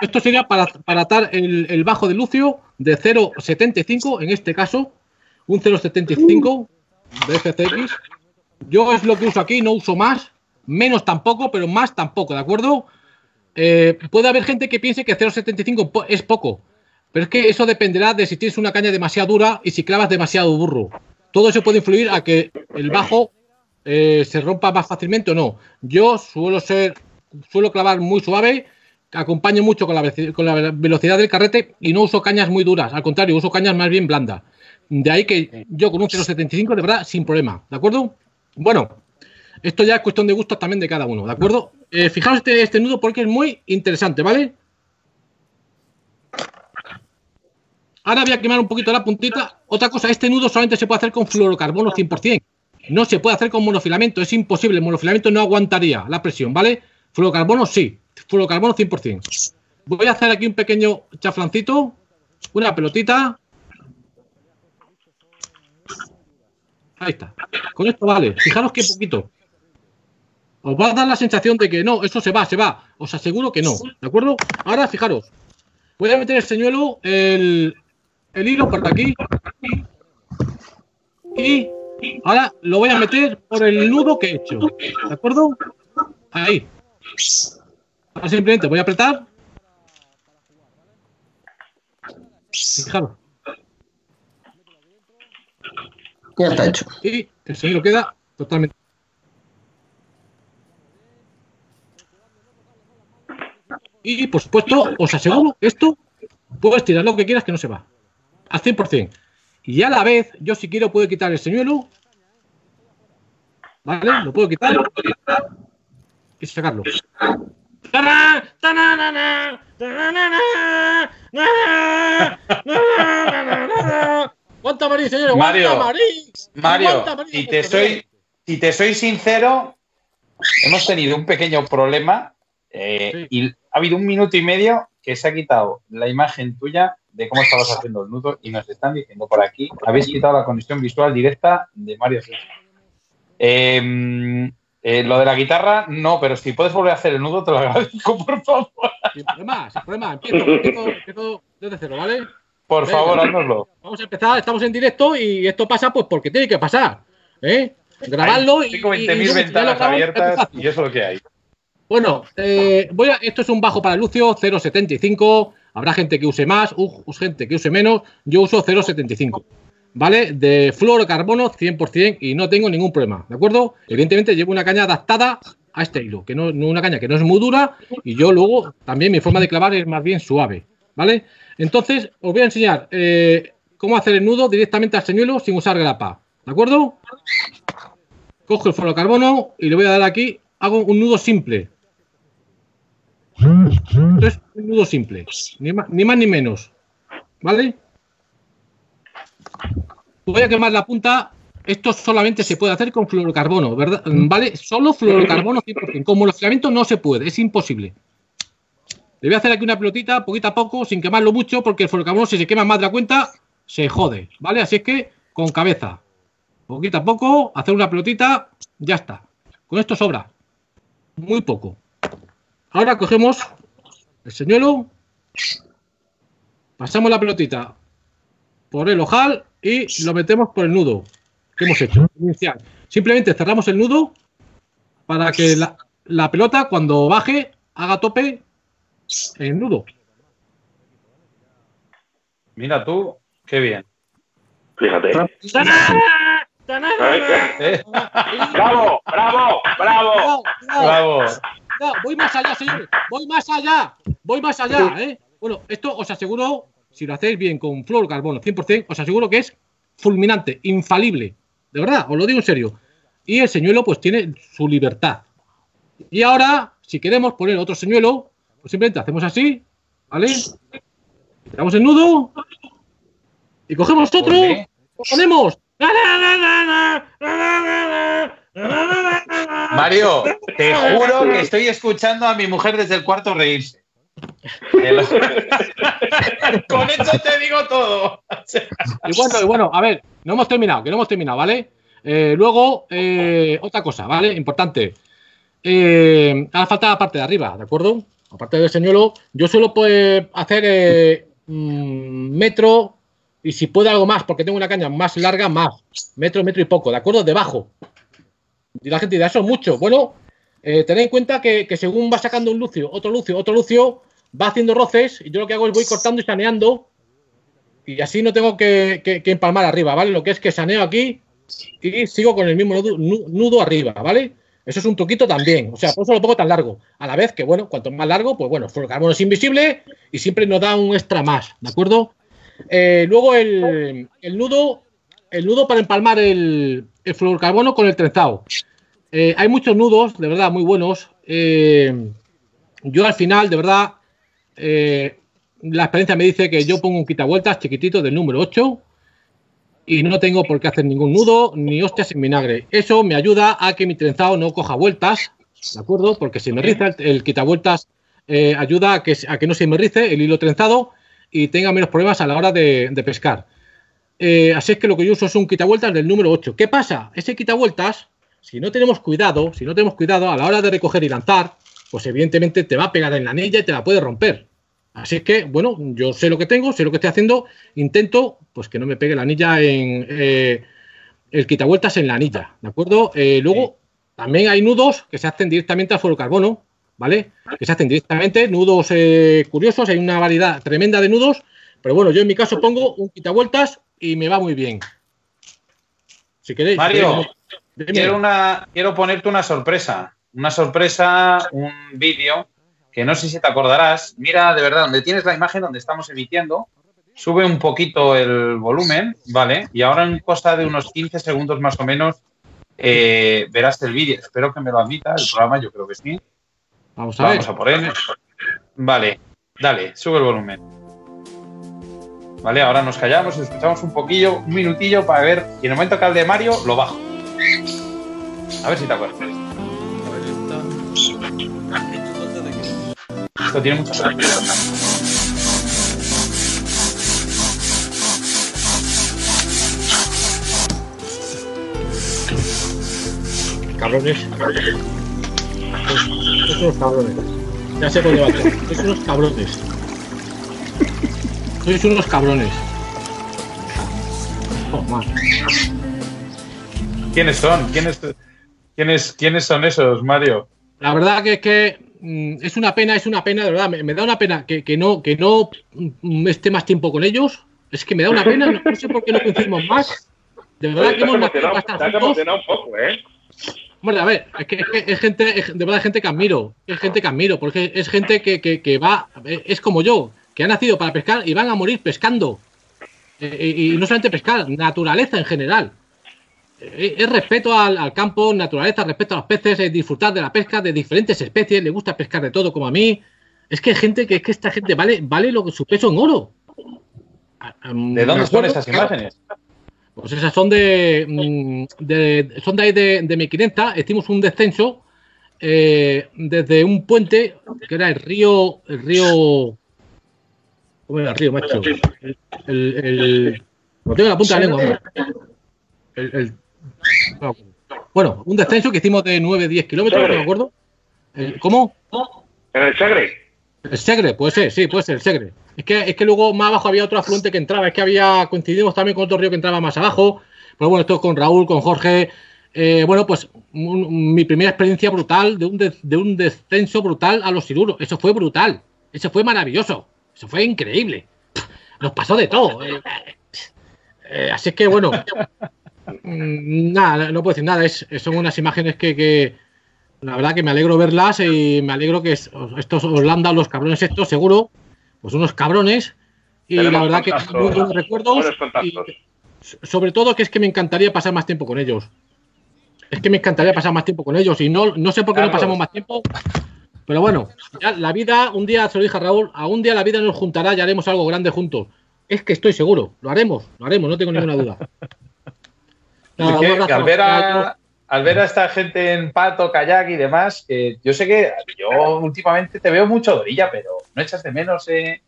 [SPEAKER 5] Esto, sería para, para atar el, bajo de Lucio de 0.75, en este caso, un 0.75 de FCX. Yo es lo que uso aquí, no uso más, menos tampoco, pero más tampoco, ¿de acuerdo? Eh, puede haber gente que piense que 0.75 po- es poco, pero es que eso dependerá de si tienes una caña demasiado dura y si clavas demasiado burro. Todo eso puede influir a que el bajo eh, se rompa más fácilmente o no. Yo suelo ser, suelo clavar muy suave, acompaño mucho con la, veci- con la velocidad del carrete y no uso cañas muy duras, al contrario, uso cañas más bien blandas. De ahí que yo con un 0.75 de verdad sin problema, ¿de acuerdo? Bueno, esto ya es cuestión de gustos también de cada uno, ¿de acuerdo? Eh, fijaos este, este nudo porque es muy interesante, ¿vale? Ahora voy a quemar un poquito la puntita. Otra cosa, este nudo solamente se puede hacer con fluorocarbono 100%. No se puede hacer con monofilamento, es imposible. El monofilamento no aguantaría la presión, ¿vale? Fluorocarbono sí, fluorocarbono 100%. Voy a hacer aquí un pequeño chaflancito, una pelotita. Ahí está. Con esto vale. Fijaros qué poquito. Os va a dar la sensación de que no, eso se va, se va. Os aseguro que no. ¿De acuerdo? Ahora fijaros. Voy a meter el señuelo, el, el hilo por aquí. Y ahora lo voy a meter por el nudo que he hecho. ¿De acuerdo? Ahí. Ahora simplemente voy a apretar. Fijaros.
[SPEAKER 4] Ya está hecho.
[SPEAKER 5] Y el señuelo queda totalmente. Y por supuesto, os aseguro que esto puedes tirar lo que quieras que no se va. Al 100%. Y a la vez, yo si quiero puedo quitar el señuelo. ¿Vale? Lo puedo quitar. Y sacarlo.
[SPEAKER 2] Mario,
[SPEAKER 5] ¿Cuánta María?
[SPEAKER 2] Mario, si te soy, si te soy sincero, hemos tenido un pequeño problema eh, y ha habido un minuto y medio que se ha quitado la imagen tuya de cómo estabas haciendo el nudo y nos están diciendo por aquí, habéis quitado la conexión visual directa de Mario. Eh, eh, lo de la guitarra, no, pero si puedes volver a hacer el nudo, te lo agradezco, <laughs> por favor.
[SPEAKER 5] Sin problema, sin problema. Empiezo, empiezo, empiezo desde cero, ¿vale?
[SPEAKER 2] Por
[SPEAKER 5] Venga.
[SPEAKER 2] favor, háznoslo.
[SPEAKER 5] Vamos a empezar, estamos en directo y esto pasa pues porque tiene que pasar. ¿eh? Grabarlo y.
[SPEAKER 2] Tengo
[SPEAKER 5] y- y
[SPEAKER 2] 20.000
[SPEAKER 5] luego, si ya lo
[SPEAKER 2] ventanas abiertas y eso es lo que hay.
[SPEAKER 5] Bueno, eh, voy a, esto es un bajo para Lucio, 0.75. Habrá gente que use más, gente que use menos. Yo uso 0.75. ¿Vale? De fluorocarbono 100% y no tengo ningún problema. ¿De acuerdo? Evidentemente llevo una caña adaptada a este hilo, que no, una caña que no es muy dura y yo luego también mi forma de clavar es más bien suave. ¿Vale? Entonces os voy a enseñar eh, cómo hacer el nudo directamente al señuelo sin usar grapa. ¿De acuerdo? Cojo el fluorocarbono y le voy a dar aquí. Hago un nudo simple. Esto es un nudo simple, ni más ni menos. ¿Vale? Voy a quemar la punta. Esto solamente se puede hacer con fluorocarbono, ¿verdad? ¿Vale? Solo fluorocarbono 100%. Con monofilamento no se puede, es imposible. Le voy a hacer aquí una pelotita, poquito a poco, sin quemarlo mucho, porque el fluorocarbono, si se quema más de la cuenta, se jode, ¿vale? Así es que con cabeza. Poquito a poco, hacer una pelotita, ya está. Con esto sobra. Muy poco. Ahora cogemos el señuelo, pasamos la pelotita por el ojal y lo metemos por el nudo que hemos hecho. Inicial. Simplemente cerramos el nudo para que la, la pelota cuando baje haga tope en el nudo.
[SPEAKER 2] Mira tú, qué bien.
[SPEAKER 6] Fíjate.
[SPEAKER 2] ¿Eh?
[SPEAKER 6] ¡Bravo! ¡Bravo! ¡Bravo!
[SPEAKER 5] No, no,
[SPEAKER 2] Bravo.
[SPEAKER 5] no, voy más allá, señores. Voy más allá. Voy más allá, ¿eh? Bueno, esto os aseguro, si lo hacéis bien con fluorocarbono 100%, os aseguro que es fulminante, infalible. De verdad, os lo digo en serio. Y el señuelo, pues tiene su libertad. Y ahora, si queremos poner otro señuelo, pues simplemente hacemos así, ¿vale? Tiramos el nudo y cogemos otro, lo ponemos.
[SPEAKER 2] Mario, te juro que estoy escuchando a mi mujer desde el cuarto reírse. <laughs> Con eso te digo todo.
[SPEAKER 5] Y bueno, y bueno, a ver, no hemos terminado, que no hemos terminado, ¿vale? Eh, luego, eh, otra cosa, ¿vale? Importante. Eh, ahora falta la parte de arriba, ¿de acuerdo? Aparte del señuelo, yo suelo pues, hacer eh, mm, metro y si puedo algo más, porque tengo una caña más larga, más. Metro, metro y poco, ¿de acuerdo? Debajo. Y la gente dirá, eso es mucho. Bueno, eh, tened en cuenta que, según va sacando un lucio, otro lucio, otro lucio, va haciendo roces y yo lo que hago es voy cortando y saneando y así no tengo que, que- empalmar arriba, ¿vale? Lo que es que saneo aquí y sigo con el mismo nudo, nu- nudo arriba, ¿vale? Eso es un truquito también, o sea, por eso lo pongo tan largo. A la vez que, bueno, cuanto más largo, pues bueno, el carbono es invisible y siempre nos da un extra más, ¿de acuerdo? Eh, luego el, nudo, el nudo para empalmar el, el fluorocarbono con el trenzado. Eh, hay muchos nudos, de verdad, muy buenos. Eh, yo al final, de verdad, eh, la experiencia me dice que yo pongo un quitavueltas chiquitito del número 8 y no tengo por qué hacer ningún nudo ni hostias en vinagre. Eso me ayuda a que mi trenzado no coja vueltas, ¿de acuerdo? Porque si me riza el, el quitavueltas eh, ayuda a que, a que no se me rice el hilo trenzado y tenga menos problemas a la hora de, de pescar. Eh, así es que lo que yo uso es un quitavueltas del número 8. ¿Qué pasa? Ese quitavueltas, si no tenemos cuidado, si no tenemos cuidado a la hora de recoger y lanzar, pues evidentemente te va a pegar en la anilla y te la puede romper. Así es que, bueno, yo sé lo que tengo, sé lo que estoy haciendo, intento pues que no me pegue la anilla en eh, el quitavueltas en la anilla, ¿de acuerdo? Eh, luego, también hay nudos que se hacen directamente al fluorocarbono, ¿vale? Que se hacen directamente, nudos eh, curiosos, hay una variedad tremenda de nudos, pero bueno, yo en mi caso pongo un quitavueltas y me va muy bien. Si queréis.
[SPEAKER 2] Mario,
[SPEAKER 5] si queréis,
[SPEAKER 2] Quiero, una, quiero ponerte una sorpresa. Una sorpresa, un vídeo que no sé si te acordarás. Mira, de verdad, donde tienes la imagen donde estamos emitiendo, sube un poquito el volumen, ¿vale? Y ahora en cosa de unos 15 segundos más o menos eh, verás el vídeo. Espero que me lo admita el programa, yo creo que sí.
[SPEAKER 5] Vamos a ver.
[SPEAKER 2] Vamos a por él. Vale, dale, sube el volumen. Vale, ahora nos callamos y escuchamos un poquillo, un minutillo para ver. Y en el momento que hable de Mario, lo bajo. A ver si te acuerdas. Esto tiene mucha sorpresa.
[SPEAKER 5] Cabrones. Sois unos cabrones. Ya sé por todo. Sois unos cabrones. Sois unos cabrones. Oh, man.
[SPEAKER 2] ¿Quiénes son? ¿Quiénes, quiénes, ¿Quiénes son esos, Mario?
[SPEAKER 5] La verdad que es que mm, es una pena, es una pena, de verdad. Me, me da una pena que, que no, que no mm, esté más tiempo con ellos. Es que me da una pena, no, no sé por qué no coincidimos más. De verdad que hemos nacido
[SPEAKER 6] emocionado,
[SPEAKER 5] para estar
[SPEAKER 6] te has
[SPEAKER 5] juntos.
[SPEAKER 6] emocionado un poco, ¿eh?
[SPEAKER 5] Hombre, a ver, es que es, que es gente, es de verdad gente que admiro, es gente que admiro, porque es gente que, que- que va, es como yo, que ha nacido para pescar y van a morir pescando. Eh, y, y no solamente pescar, naturaleza en general. Eh, Es respeto al, al campo, naturaleza, respeto a los peces, es disfrutar de la pesca de diferentes especies, le gusta pescar de todo como a mí. Es que hay gente que es que esta gente vale, vale lo que su peso en oro. Mm,
[SPEAKER 2] ¿De dónde son esas imágenes?
[SPEAKER 5] pues esas son de, mm, de- son de ahí de, de mi 500. Hicimos un descenso eh, desde un puente que era el río, el río, ¿cómo era el río, macho? El, el, el- lo tengo en la punta de la lengua. El- bueno, un descenso que hicimos de 9-10 kilómetros, no me acuerdo. El- ¿Cómo?
[SPEAKER 6] En el Segre.
[SPEAKER 5] El Segre, puede ser, sí, puede ser el Segre. Es que, es que luego más abajo había otro afluente que entraba, es que había, coincidimos también con otro río que entraba más abajo. Pero bueno, esto con Raúl, con Jorge. eh, bueno, pues un- un- mi primera experiencia brutal de un, de, de un descenso brutal a los siluros. Eso fue brutal. Eso fue maravilloso. Eso fue increíble. nos pasó de todo. Eh, eh, así es que, bueno, <laughs> nada, no puedo decir nada. Es, son unas imágenes que, que, la verdad que me alegro verlas y me alegro que es- estos dado los cabrones estos, seguro, pues unos cabrones. Y
[SPEAKER 6] Tenemos
[SPEAKER 5] la verdad que muy buenos recuerdos.
[SPEAKER 6] buenos
[SPEAKER 5] y-
[SPEAKER 6] contactos.
[SPEAKER 5] sobre todo que es que me encantaría pasar más tiempo con ellos. Es que me encantaría pasar más tiempo con ellos y no, no sé por qué no pasamos más tiempo. Pero bueno, ya la vida, un día se lo dije a Raúl, a un día la vida nos juntará y haremos algo grande juntos. Es que estoy seguro, lo haremos, lo haremos, no tengo ninguna duda.
[SPEAKER 2] Es que al ver, a, al ver a esta gente en pato, kayak y demás, que yo sé que yo últimamente te veo mucho de orilla, pero no echas de menos eh,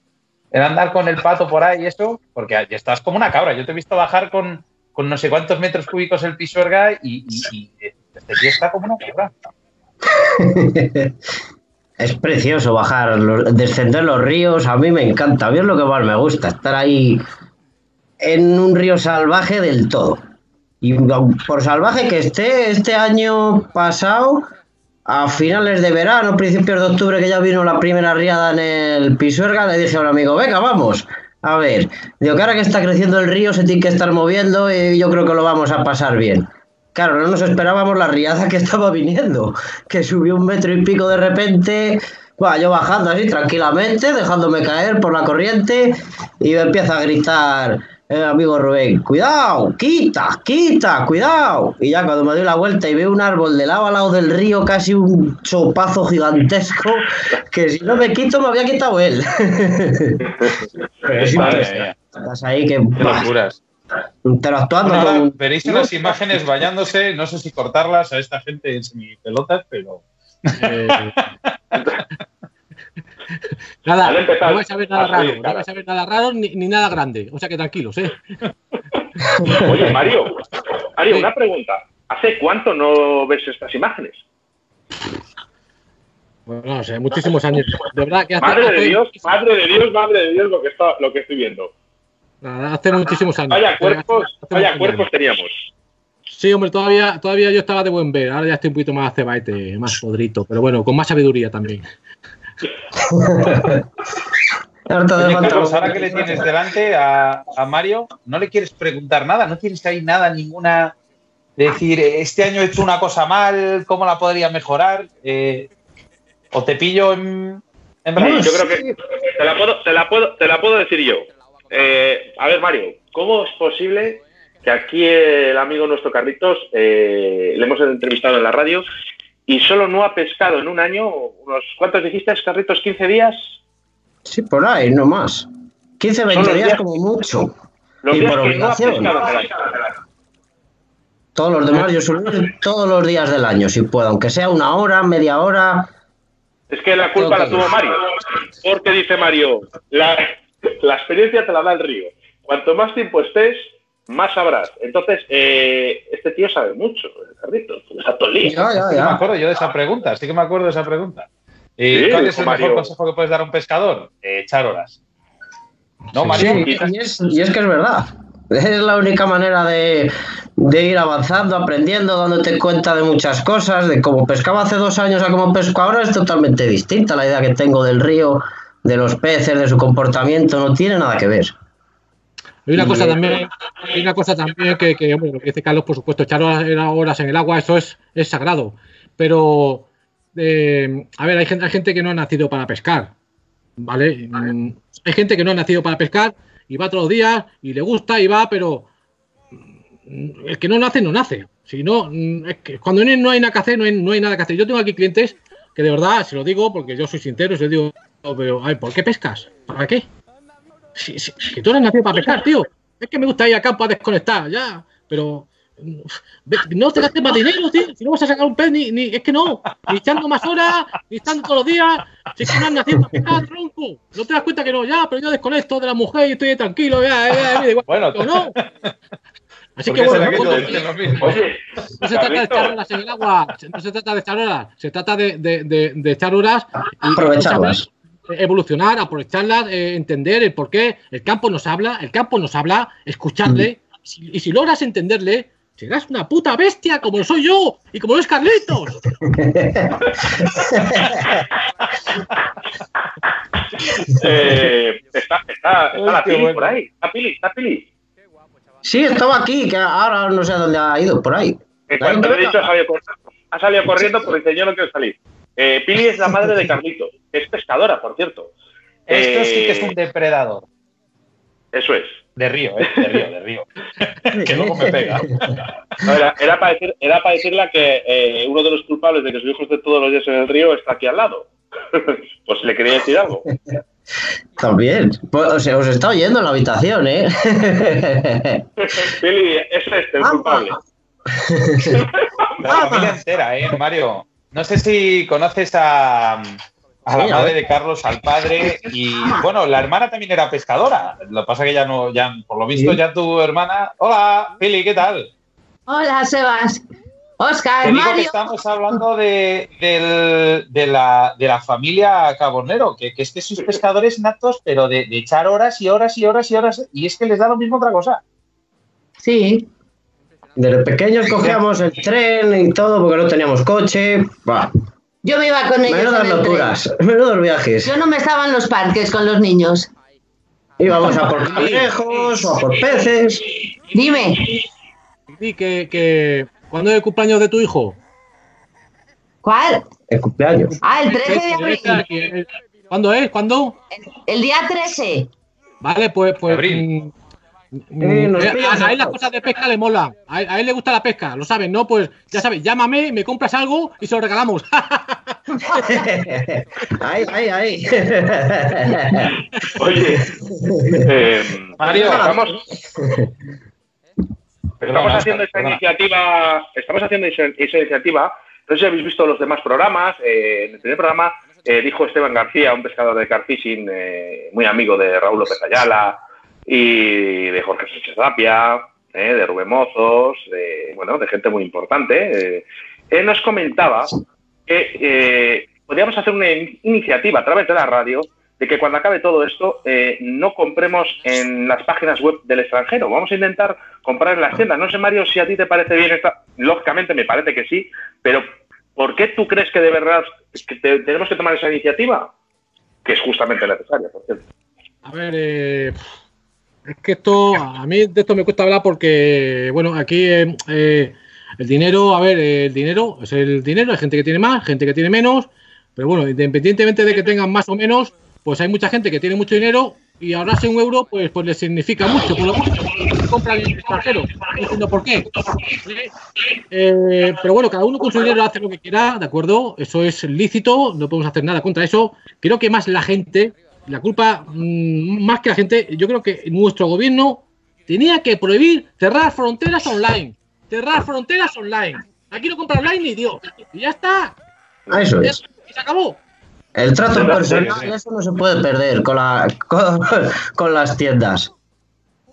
[SPEAKER 2] el andar con el pato por ahí y eso, porque estás como una cabra. Yo te he visto bajar con, con no sé cuántos metros cúbicos el pisuerga y, y, y este tío está como una cabra. <laughs>
[SPEAKER 4] Es precioso bajar, descender los ríos. A mí me encanta. A mí es lo que más me gusta, estar ahí en un río salvaje del todo. Y por salvaje que esté, este año pasado, a finales de verano, principios de octubre, que ya vino la primera riada en el Pisuerga, le dije a un amigo, venga, vamos. A ver, digo que ahora que está creciendo el río se tiene que estar moviendo y yo creo que lo vamos a pasar bien. Claro, no nos esperábamos la riada que <laughs> estaba viniendo, que subió un metro y pico de repente, Buah, yo bajando así tranquilamente, dejándome caer por la corriente y me empieza a gritar el amigo Rubén, cuidado, quita, quita, cuidado. Y ya cuando me doy la vuelta y veo un árbol de lado a lado del río, casi un chopazo gigantesco, que si no me quito me había quitado él. Pero <laughs> es Estás ahí que
[SPEAKER 2] qué locuras.
[SPEAKER 4] interactuando con...
[SPEAKER 2] veréis unas imágenes bañándose, no sé si cortarlas a esta gente en semipelotas, pero
[SPEAKER 5] Eh, <laughs> nada, no vais a ver nada raro, no vais a ver nada raro ni, ni nada grande. O sea que tranquilos, ¿eh? <laughs>
[SPEAKER 6] Oye, Mario, Mario,
[SPEAKER 5] Sí.
[SPEAKER 6] una pregunta. ¿Hace cuánto no ves estas imágenes?
[SPEAKER 5] Bueno, no sé, muchísimos años. De verdad que hace,
[SPEAKER 6] Madre de Dios, madre de Dios, madre de Dios, lo que, está, lo que estoy viendo.
[SPEAKER 5] hace muchísimos años.
[SPEAKER 6] Vaya cuerpos,
[SPEAKER 5] hace
[SPEAKER 6] vaya cuerpos
[SPEAKER 5] años.
[SPEAKER 6] teníamos.
[SPEAKER 5] Sí, hombre, todavía, todavía yo estaba de buen ver. Ahora ya estoy un poquito más cebaete, más podrito. Pero bueno, con más sabiduría también. <laughs>
[SPEAKER 4] Ahora te
[SPEAKER 2] Oye,
[SPEAKER 4] levanta-
[SPEAKER 2] Carlos, ahora que le tienes delante a, a Mario, ¿no le quieres preguntar nada? ¿No tienes ahí nada, ninguna... de decir, este año he hecho una cosa mal, ¿cómo la podría mejorar? Eh, ¿O te pillo en, en
[SPEAKER 6] yo creo que te la puedo, te la puedo, te la puedo decir yo. Eh, a ver, Mario, ¿cómo es posible que aquí el amigo nuestro Carlitos eh, le hemos entrevistado en la radio y solo no ha pescado en un año unos ¿cuántos dijiste, Carlitos? ¿15 días?
[SPEAKER 4] Sí, por ahí, no más. 15, 20
[SPEAKER 6] Son los
[SPEAKER 4] días
[SPEAKER 6] días-
[SPEAKER 4] como mucho.
[SPEAKER 6] Los
[SPEAKER 4] Y
[SPEAKER 6] días
[SPEAKER 4] por
[SPEAKER 6] no
[SPEAKER 4] obligación.
[SPEAKER 6] año.
[SPEAKER 4] Todos los demás, yo suelo ir todos los días del año, si puedo, aunque sea una hora, media hora.
[SPEAKER 6] Es que la culpa la tuvo Mario. Porque dice Mario, la, la experiencia te la da el río. Cuanto más tiempo estés, más sabrás. Entonces, eh, este tío sabe mucho, Carlitos. Está todo el día.
[SPEAKER 4] Ya, ya,
[SPEAKER 2] Sí me
[SPEAKER 4] ya.
[SPEAKER 2] acuerdo yo de esa pregunta, sí que me acuerdo de esa pregunta.
[SPEAKER 6] Sí,
[SPEAKER 2] ¿Cuál es el
[SPEAKER 6] Mario.
[SPEAKER 2] mejor consejo que puedes dar a un pescador? Eh, echar horas. ¿No,
[SPEAKER 5] Sí,
[SPEAKER 2] Mario?
[SPEAKER 4] Sí, y es, y es que es verdad. Es la única manera de, de ir avanzando, aprendiendo, dándote cuenta de muchas cosas, de cómo pescaba hace dos años a cómo pesco ahora es totalmente distinta. La idea que tengo del río, de los peces, de su comportamiento, no tiene nada que ver.
[SPEAKER 5] Hay una cosa también, hay una cosa también que, que, hombre, lo que dice Carlos, por supuesto, echar horas, en el agua, eso es, es sagrado. Pero, eh, a ver, hay gente, hay gente que no ha nacido para pescar, ¿vale? Mm, Hay gente que no ha nacido para pescar y va todos los días y le gusta y va, pero mm, el que no nace, no nace. Si no, mm, es que cuando no hay nada que hacer, no hay, no hay nada que hacer. Yo tengo aquí clientes que de verdad, se lo digo porque yo soy sincero, se lo digo, pero, a ver, ¿por qué pescas? ¿Para qué? Si, si- si tú eres nacido para pescar, tío. Es que me gusta ir a campo a desconectar, ya. Pero mm, no te gastes más dinero, tío. Si no vas a sacar un pez, ni, ni- es que no. Ni echando más horas, ni estando todos los días. Si es que no has nacido para pescar, tronco. No te das cuenta que no, ya, pero yo desconecto de la mujer y estoy tranquilo, ya, ya, ya, igual.
[SPEAKER 2] Bueno,
[SPEAKER 5] ¿O no? Así
[SPEAKER 2] ¿Por
[SPEAKER 5] que bueno,
[SPEAKER 2] mismo?
[SPEAKER 6] Oye,
[SPEAKER 5] no se trata de echar horas en el agua, no se trata de echar horas, se trata de, de- de- de echar horas y
[SPEAKER 4] Aprovecharlas.
[SPEAKER 5] Evolucionar, aprovecharlas, eh, entender el por qué el campo nos habla, el campo nos habla, escucharle, si- y si logras entenderle, serás una puta bestia como lo soy yo y como lo es Carlitos. <laughs>
[SPEAKER 6] Eh, está, está, está la Pili
[SPEAKER 2] bueno.
[SPEAKER 6] por ahí. Está Pili, está Pili.
[SPEAKER 4] Sí, estaba aquí, que ahora no sé a dónde ha ido, por ahí.
[SPEAKER 6] En cuanto le he dicho, ha salido corriendo, ha salido corriendo porque yo no quiero salir. Eh, Pili es la madre de <laughs> Carlito, que es pescadora, por cierto.
[SPEAKER 2] Esto sí que
[SPEAKER 6] Eh,
[SPEAKER 2] es un depredador.
[SPEAKER 6] Eso es.
[SPEAKER 2] De río, ¿eh? De río, de río. <laughs> que luego me pega.
[SPEAKER 6] No, era, era para decir, era para decirle que eh, uno de los culpables de que su hijo esté todos los días en el río está aquí al lado. <laughs> pues le quería decir algo.
[SPEAKER 4] También. Pues, o sea, os está oyendo en la habitación, ¿eh?
[SPEAKER 6] Pili, es este el culpable.
[SPEAKER 2] La familia entera, ¿eh, Mario? No sé si conoces a, a la madre de Carlos, al padre, y bueno, la hermana también era pescadora. Lo que pasa que ya no, ya, por lo visto,
[SPEAKER 4] Sí.
[SPEAKER 2] ya tu hermana. Hola, Pili, ¿qué tal?
[SPEAKER 8] Hola, Sebas. Oscar,
[SPEAKER 2] Te digo que
[SPEAKER 8] Mario.
[SPEAKER 2] estamos hablando de, del- de la, de la familia Cabonero, que, que es que sois pescadores natos, pero de, de echar horas y horas y horas y horas, y es que les da lo mismo otra cosa.
[SPEAKER 8] Sí,
[SPEAKER 4] Desde pequeños cogíamos el tren y todo porque no teníamos coche. Bah,
[SPEAKER 8] yo me iba con ellos.
[SPEAKER 4] menudas
[SPEAKER 8] en el tren.
[SPEAKER 4] locuras, <laughs> menudos viajes.
[SPEAKER 8] Yo no me estaba en los parques con los niños.
[SPEAKER 4] Íbamos a por cangrejos o a por peces.
[SPEAKER 8] Dime,
[SPEAKER 5] Di que, que ¿cuándo es el cumpleaños de tu hijo?
[SPEAKER 8] ¿cuál?
[SPEAKER 4] El cumpleaños.
[SPEAKER 8] Ah, el 13 de abril.
[SPEAKER 5] Eh, ¿Cuándo es? ¿Cuándo?
[SPEAKER 8] El día 13.
[SPEAKER 5] Vale, pues. pues
[SPEAKER 2] Abril.
[SPEAKER 4] Eh, nos
[SPEAKER 5] eh, a, a él las cosas de pesca le mola. A, él- a él le gusta la pesca, lo sabes, ¿no? Pues ya sabes, llámame, me compras algo y se lo regalamos. <laughs>
[SPEAKER 4] ahí, ahí, ahí.
[SPEAKER 6] Oye, eh,
[SPEAKER 2] Mario.
[SPEAKER 6] estamos,
[SPEAKER 2] Perdona,
[SPEAKER 6] estamos haciendo
[SPEAKER 2] perdona.
[SPEAKER 6] iniciativa, estamos haciendo esa, esa iniciativa. No sé si habéis visto los demás programas. eh, en el primer programa eh, dijo Esteban García, un pescador de carfishing, eh, muy amigo de Raúl López Ayala y de Jorge Sánchez Tapia, eh, de Rubén Mozos, de, bueno, de gente muy importante. eh. él nos comentaba que eh, podríamos hacer una in- iniciativa a través de la radio de que cuando acabe todo esto eh, no compremos en las páginas web del extranjero. Vamos a intentar comprar en las tiendas. No sé, Mario, si a ti te parece bien esta. Lógicamente me parece que sí, pero ¿por qué tú crees que de verdad que te- tenemos que tomar esa iniciativa? Que es justamente necesaria, por cierto.
[SPEAKER 5] A ver, eh, es que esto, a mí de esto me cuesta hablar porque, bueno, aquí eh, eh, el dinero, a ver, el dinero es el dinero, hay gente que tiene más, gente que tiene menos, pero bueno, independientemente de que tengan más o menos, pues hay mucha gente que tiene mucho dinero y ahorrarse un euro, pues, pues les significa mucho, por lo mucho, compran en el extranjero, no entiendo por qué. Eh, pero bueno, cada uno con su dinero hace lo que quiera, ¿de acuerdo? Eso es lícito, no podemos hacer nada contra eso. Creo que más la gente, la culpa, mm, más que la gente, yo creo que nuestro gobierno tenía que prohibir cerrar fronteras online. Cerrar fronteras online. Aquí no compra online ni Dios. Y ya está.
[SPEAKER 4] Ah, Eso es.
[SPEAKER 5] y se acabó.
[SPEAKER 4] El trato personal, eso no se puede perder con, la, con, con las tiendas.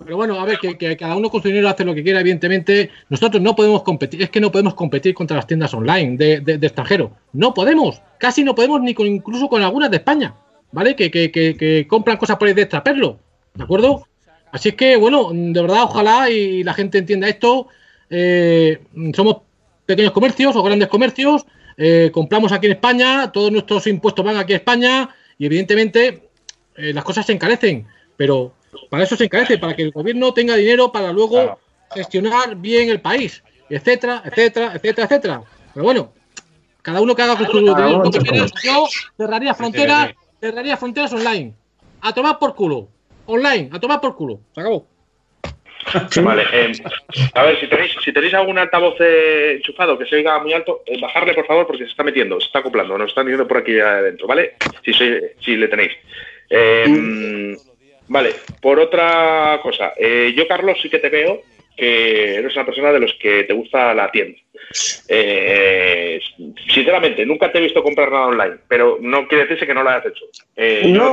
[SPEAKER 5] Pero bueno, a ver, que, que cada uno con su dinero hace lo que quiera, evidentemente. Nosotros no podemos competir, es que no podemos competir contra las tiendas online de, de- de extranjero. No podemos, casi no podemos ni con, incluso con algunas de España, ¿vale? Que, que- que- que compran cosas por ahí de extraperlo, ¿de acuerdo? Así es que, bueno, de verdad, ojalá y la gente entienda esto. Eh, somos pequeños comercios o grandes comercios, eh, compramos aquí en España, todos nuestros impuestos van aquí a España y evidentemente eh, las cosas se encarecen, pero para eso se encarece, para que el gobierno tenga dinero para luego
[SPEAKER 2] Claro.
[SPEAKER 5] gestionar bien el país, etcétera, etcétera, etcétera, etcétera. Pero bueno, cada uno que haga con su dinero lo que quiera. Yo cerraría fronteras,
[SPEAKER 2] sí.
[SPEAKER 5] Cerraría fronteras online. A tomar por culo. Online, a tomar por culo. Se acabó.
[SPEAKER 6] Vale, eh, a ver, si tenéis, si tenéis algún altavoz eh, enchufado que se oiga muy alto, eh, bajarle por favor porque se está metiendo, se está acoplando, nos están diciendo por aquí adentro, ¿vale? Si, se- si le tenéis. Eh, vale, por otra cosa, eh, yo Carlos sí que te veo que eres una persona de los que te gusta la tienda. Eh, sinceramente, nunca te he visto comprar nada online, pero no quiere decirse que no lo hayas hecho. Eh, no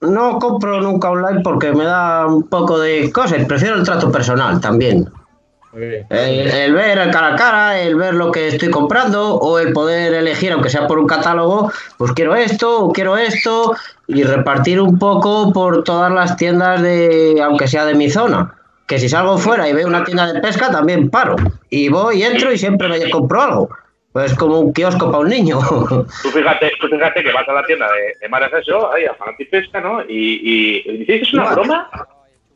[SPEAKER 4] No, compro nunca online porque me da un poco de cosas. Prefiero el trato personal también. El, el ver el cara a cara, el ver lo que estoy comprando o el poder elegir, aunque sea por un catálogo, pues quiero esto o quiero esto y repartir un poco por todas las tiendas de, aunque sea de mi zona. Que si salgo fuera y veo una tienda de pesca, también paro. Y voy, entro y siempre me compro algo. Pues como un kiosco para un niño. <laughs>
[SPEAKER 6] Tú fíjate, tú fíjate que vas a la tienda de, de Maras eso, ahí a Fanatipesca, ¿no? Y, y, dices que es una broma,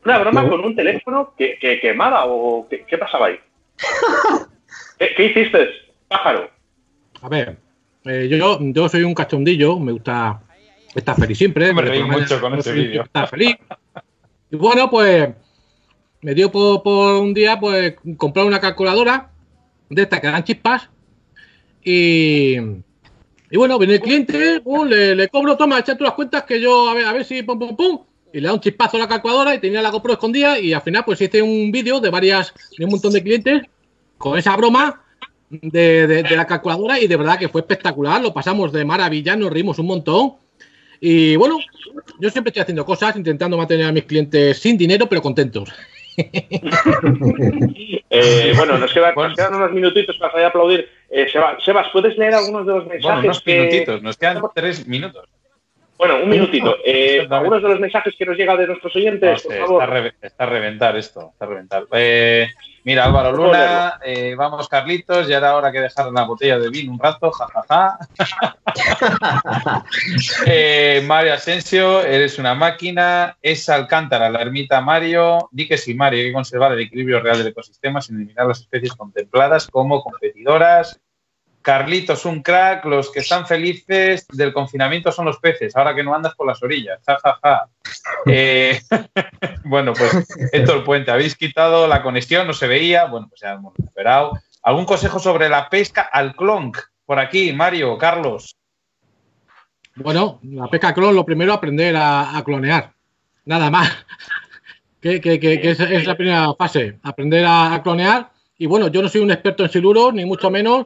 [SPEAKER 6] una broma
[SPEAKER 4] No.
[SPEAKER 6] con un teléfono que, que quemaba o qué, qué pasaba ahí. <laughs> ¿Qué, qué hiciste, pájaro?
[SPEAKER 5] A ver, eh, yo, yo soy un cachondillo, me gusta estar feliz siempre.
[SPEAKER 2] Me reí mucho con
[SPEAKER 5] soy-
[SPEAKER 2] vídeo.
[SPEAKER 5] Estar feliz. Y bueno, pues me dio por, un día pues comprar una calculadora de estas que dan chispas y, bueno, viene el cliente, le, le cobro, toma, echa tú las cuentas que yo, a ver, a ver si pum, pum, pum, y le da un chispazo a la calculadora y tenía la GoPro escondida y al final pues hice un vídeo de varias, de un montón de clientes con esa broma de, de- de la calculadora y de verdad que fue espectacular, lo pasamos de maravilla, nos reímos un montón. Y bueno, yo siempre estoy haciendo cosas, intentando mantener a mis clientes sin dinero, pero contentos.
[SPEAKER 6] Eh, bueno, nos quedan, nos quedan unos minutitos para salir a aplaudir. Eh, Seba- Sebas, ¿puedes leer algunos de los mensajes?
[SPEAKER 2] Bueno, unos
[SPEAKER 6] que-
[SPEAKER 2] minutitos, nos quedan tres minutos.
[SPEAKER 6] Bueno, un minutito. Eh, algunos de los mensajes que nos llegan de nuestros oyentes, por
[SPEAKER 2] Hostia,
[SPEAKER 6] favor.
[SPEAKER 2] está, a re- está a reventar esto, está a reventar. Eh, mira, Álvaro Luna, eh, vamos Carlitos, ya era hora que dejar la botella de vino un rato, jajaja. <laughs> eh, Mario Asensio, eres una máquina. Es Alcántara, la ermita Mario. Di que sí, Mario, hay que conservar el equilibrio real del ecosistema sin eliminar las especies contempladas como competidoras. Carlitos, un crack. Los que están felices del confinamiento son los peces, ahora que no andas por las orillas. Ja, ja, ja. Eh, <laughs> bueno, pues Héctor Puente, habéis quitado la conexión, no se veía. Bueno, pues ya hemos recuperado. ¿Algún consejo sobre la pesca al clonk? Por aquí, Mario, Carlos.
[SPEAKER 5] Bueno, la pesca clon, lo primero, aprender a, clonear. Nada más. <laughs> que, es, la primera fase, aprender a clonear. Y bueno, yo no soy un experto en siluros, ni mucho menos.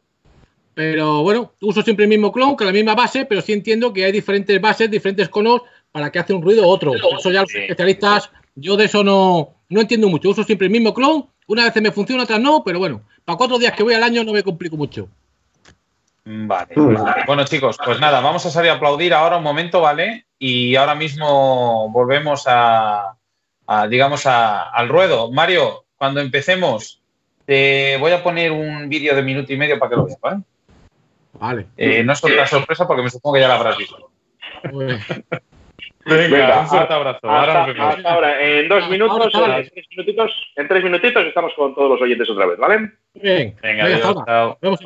[SPEAKER 5] Pero bueno, uso siempre el mismo clon, con la misma base, pero sí entiendo que hay diferentes bases, diferentes conos para que hace un ruido u otro. Eso ya los especialistas, yo de eso no, no entiendo mucho. Uso siempre el mismo clon, una vez me funciona, otras no, pero bueno, para cuatro días que voy al año no me complico mucho.
[SPEAKER 2] Vale. Bueno, chicos, pues nada, vamos a salir a aplaudir ahora un momento, ¿vale? Y ahora mismo volvemos a, a, digamos, a- al ruedo. Mario, cuando empecemos, te voy a poner un vídeo de minuto y medio para que lo veas, ¿vale?
[SPEAKER 5] Vale.
[SPEAKER 2] Eh, no es otra sorpresa porque me supongo que ya la habrás visto. Venga, un fuerte abrazo. Ahora
[SPEAKER 6] Hasta,
[SPEAKER 2] nos vemos.
[SPEAKER 6] hasta ahora, en dos minutos,
[SPEAKER 5] ahora.
[SPEAKER 6] en tres minutitos, en tres minutitos estamos con todos los oyentes otra vez, ¿vale?
[SPEAKER 5] bien.
[SPEAKER 2] Venga,
[SPEAKER 5] Venga,
[SPEAKER 2] adiós, chao.
[SPEAKER 5] Vemos.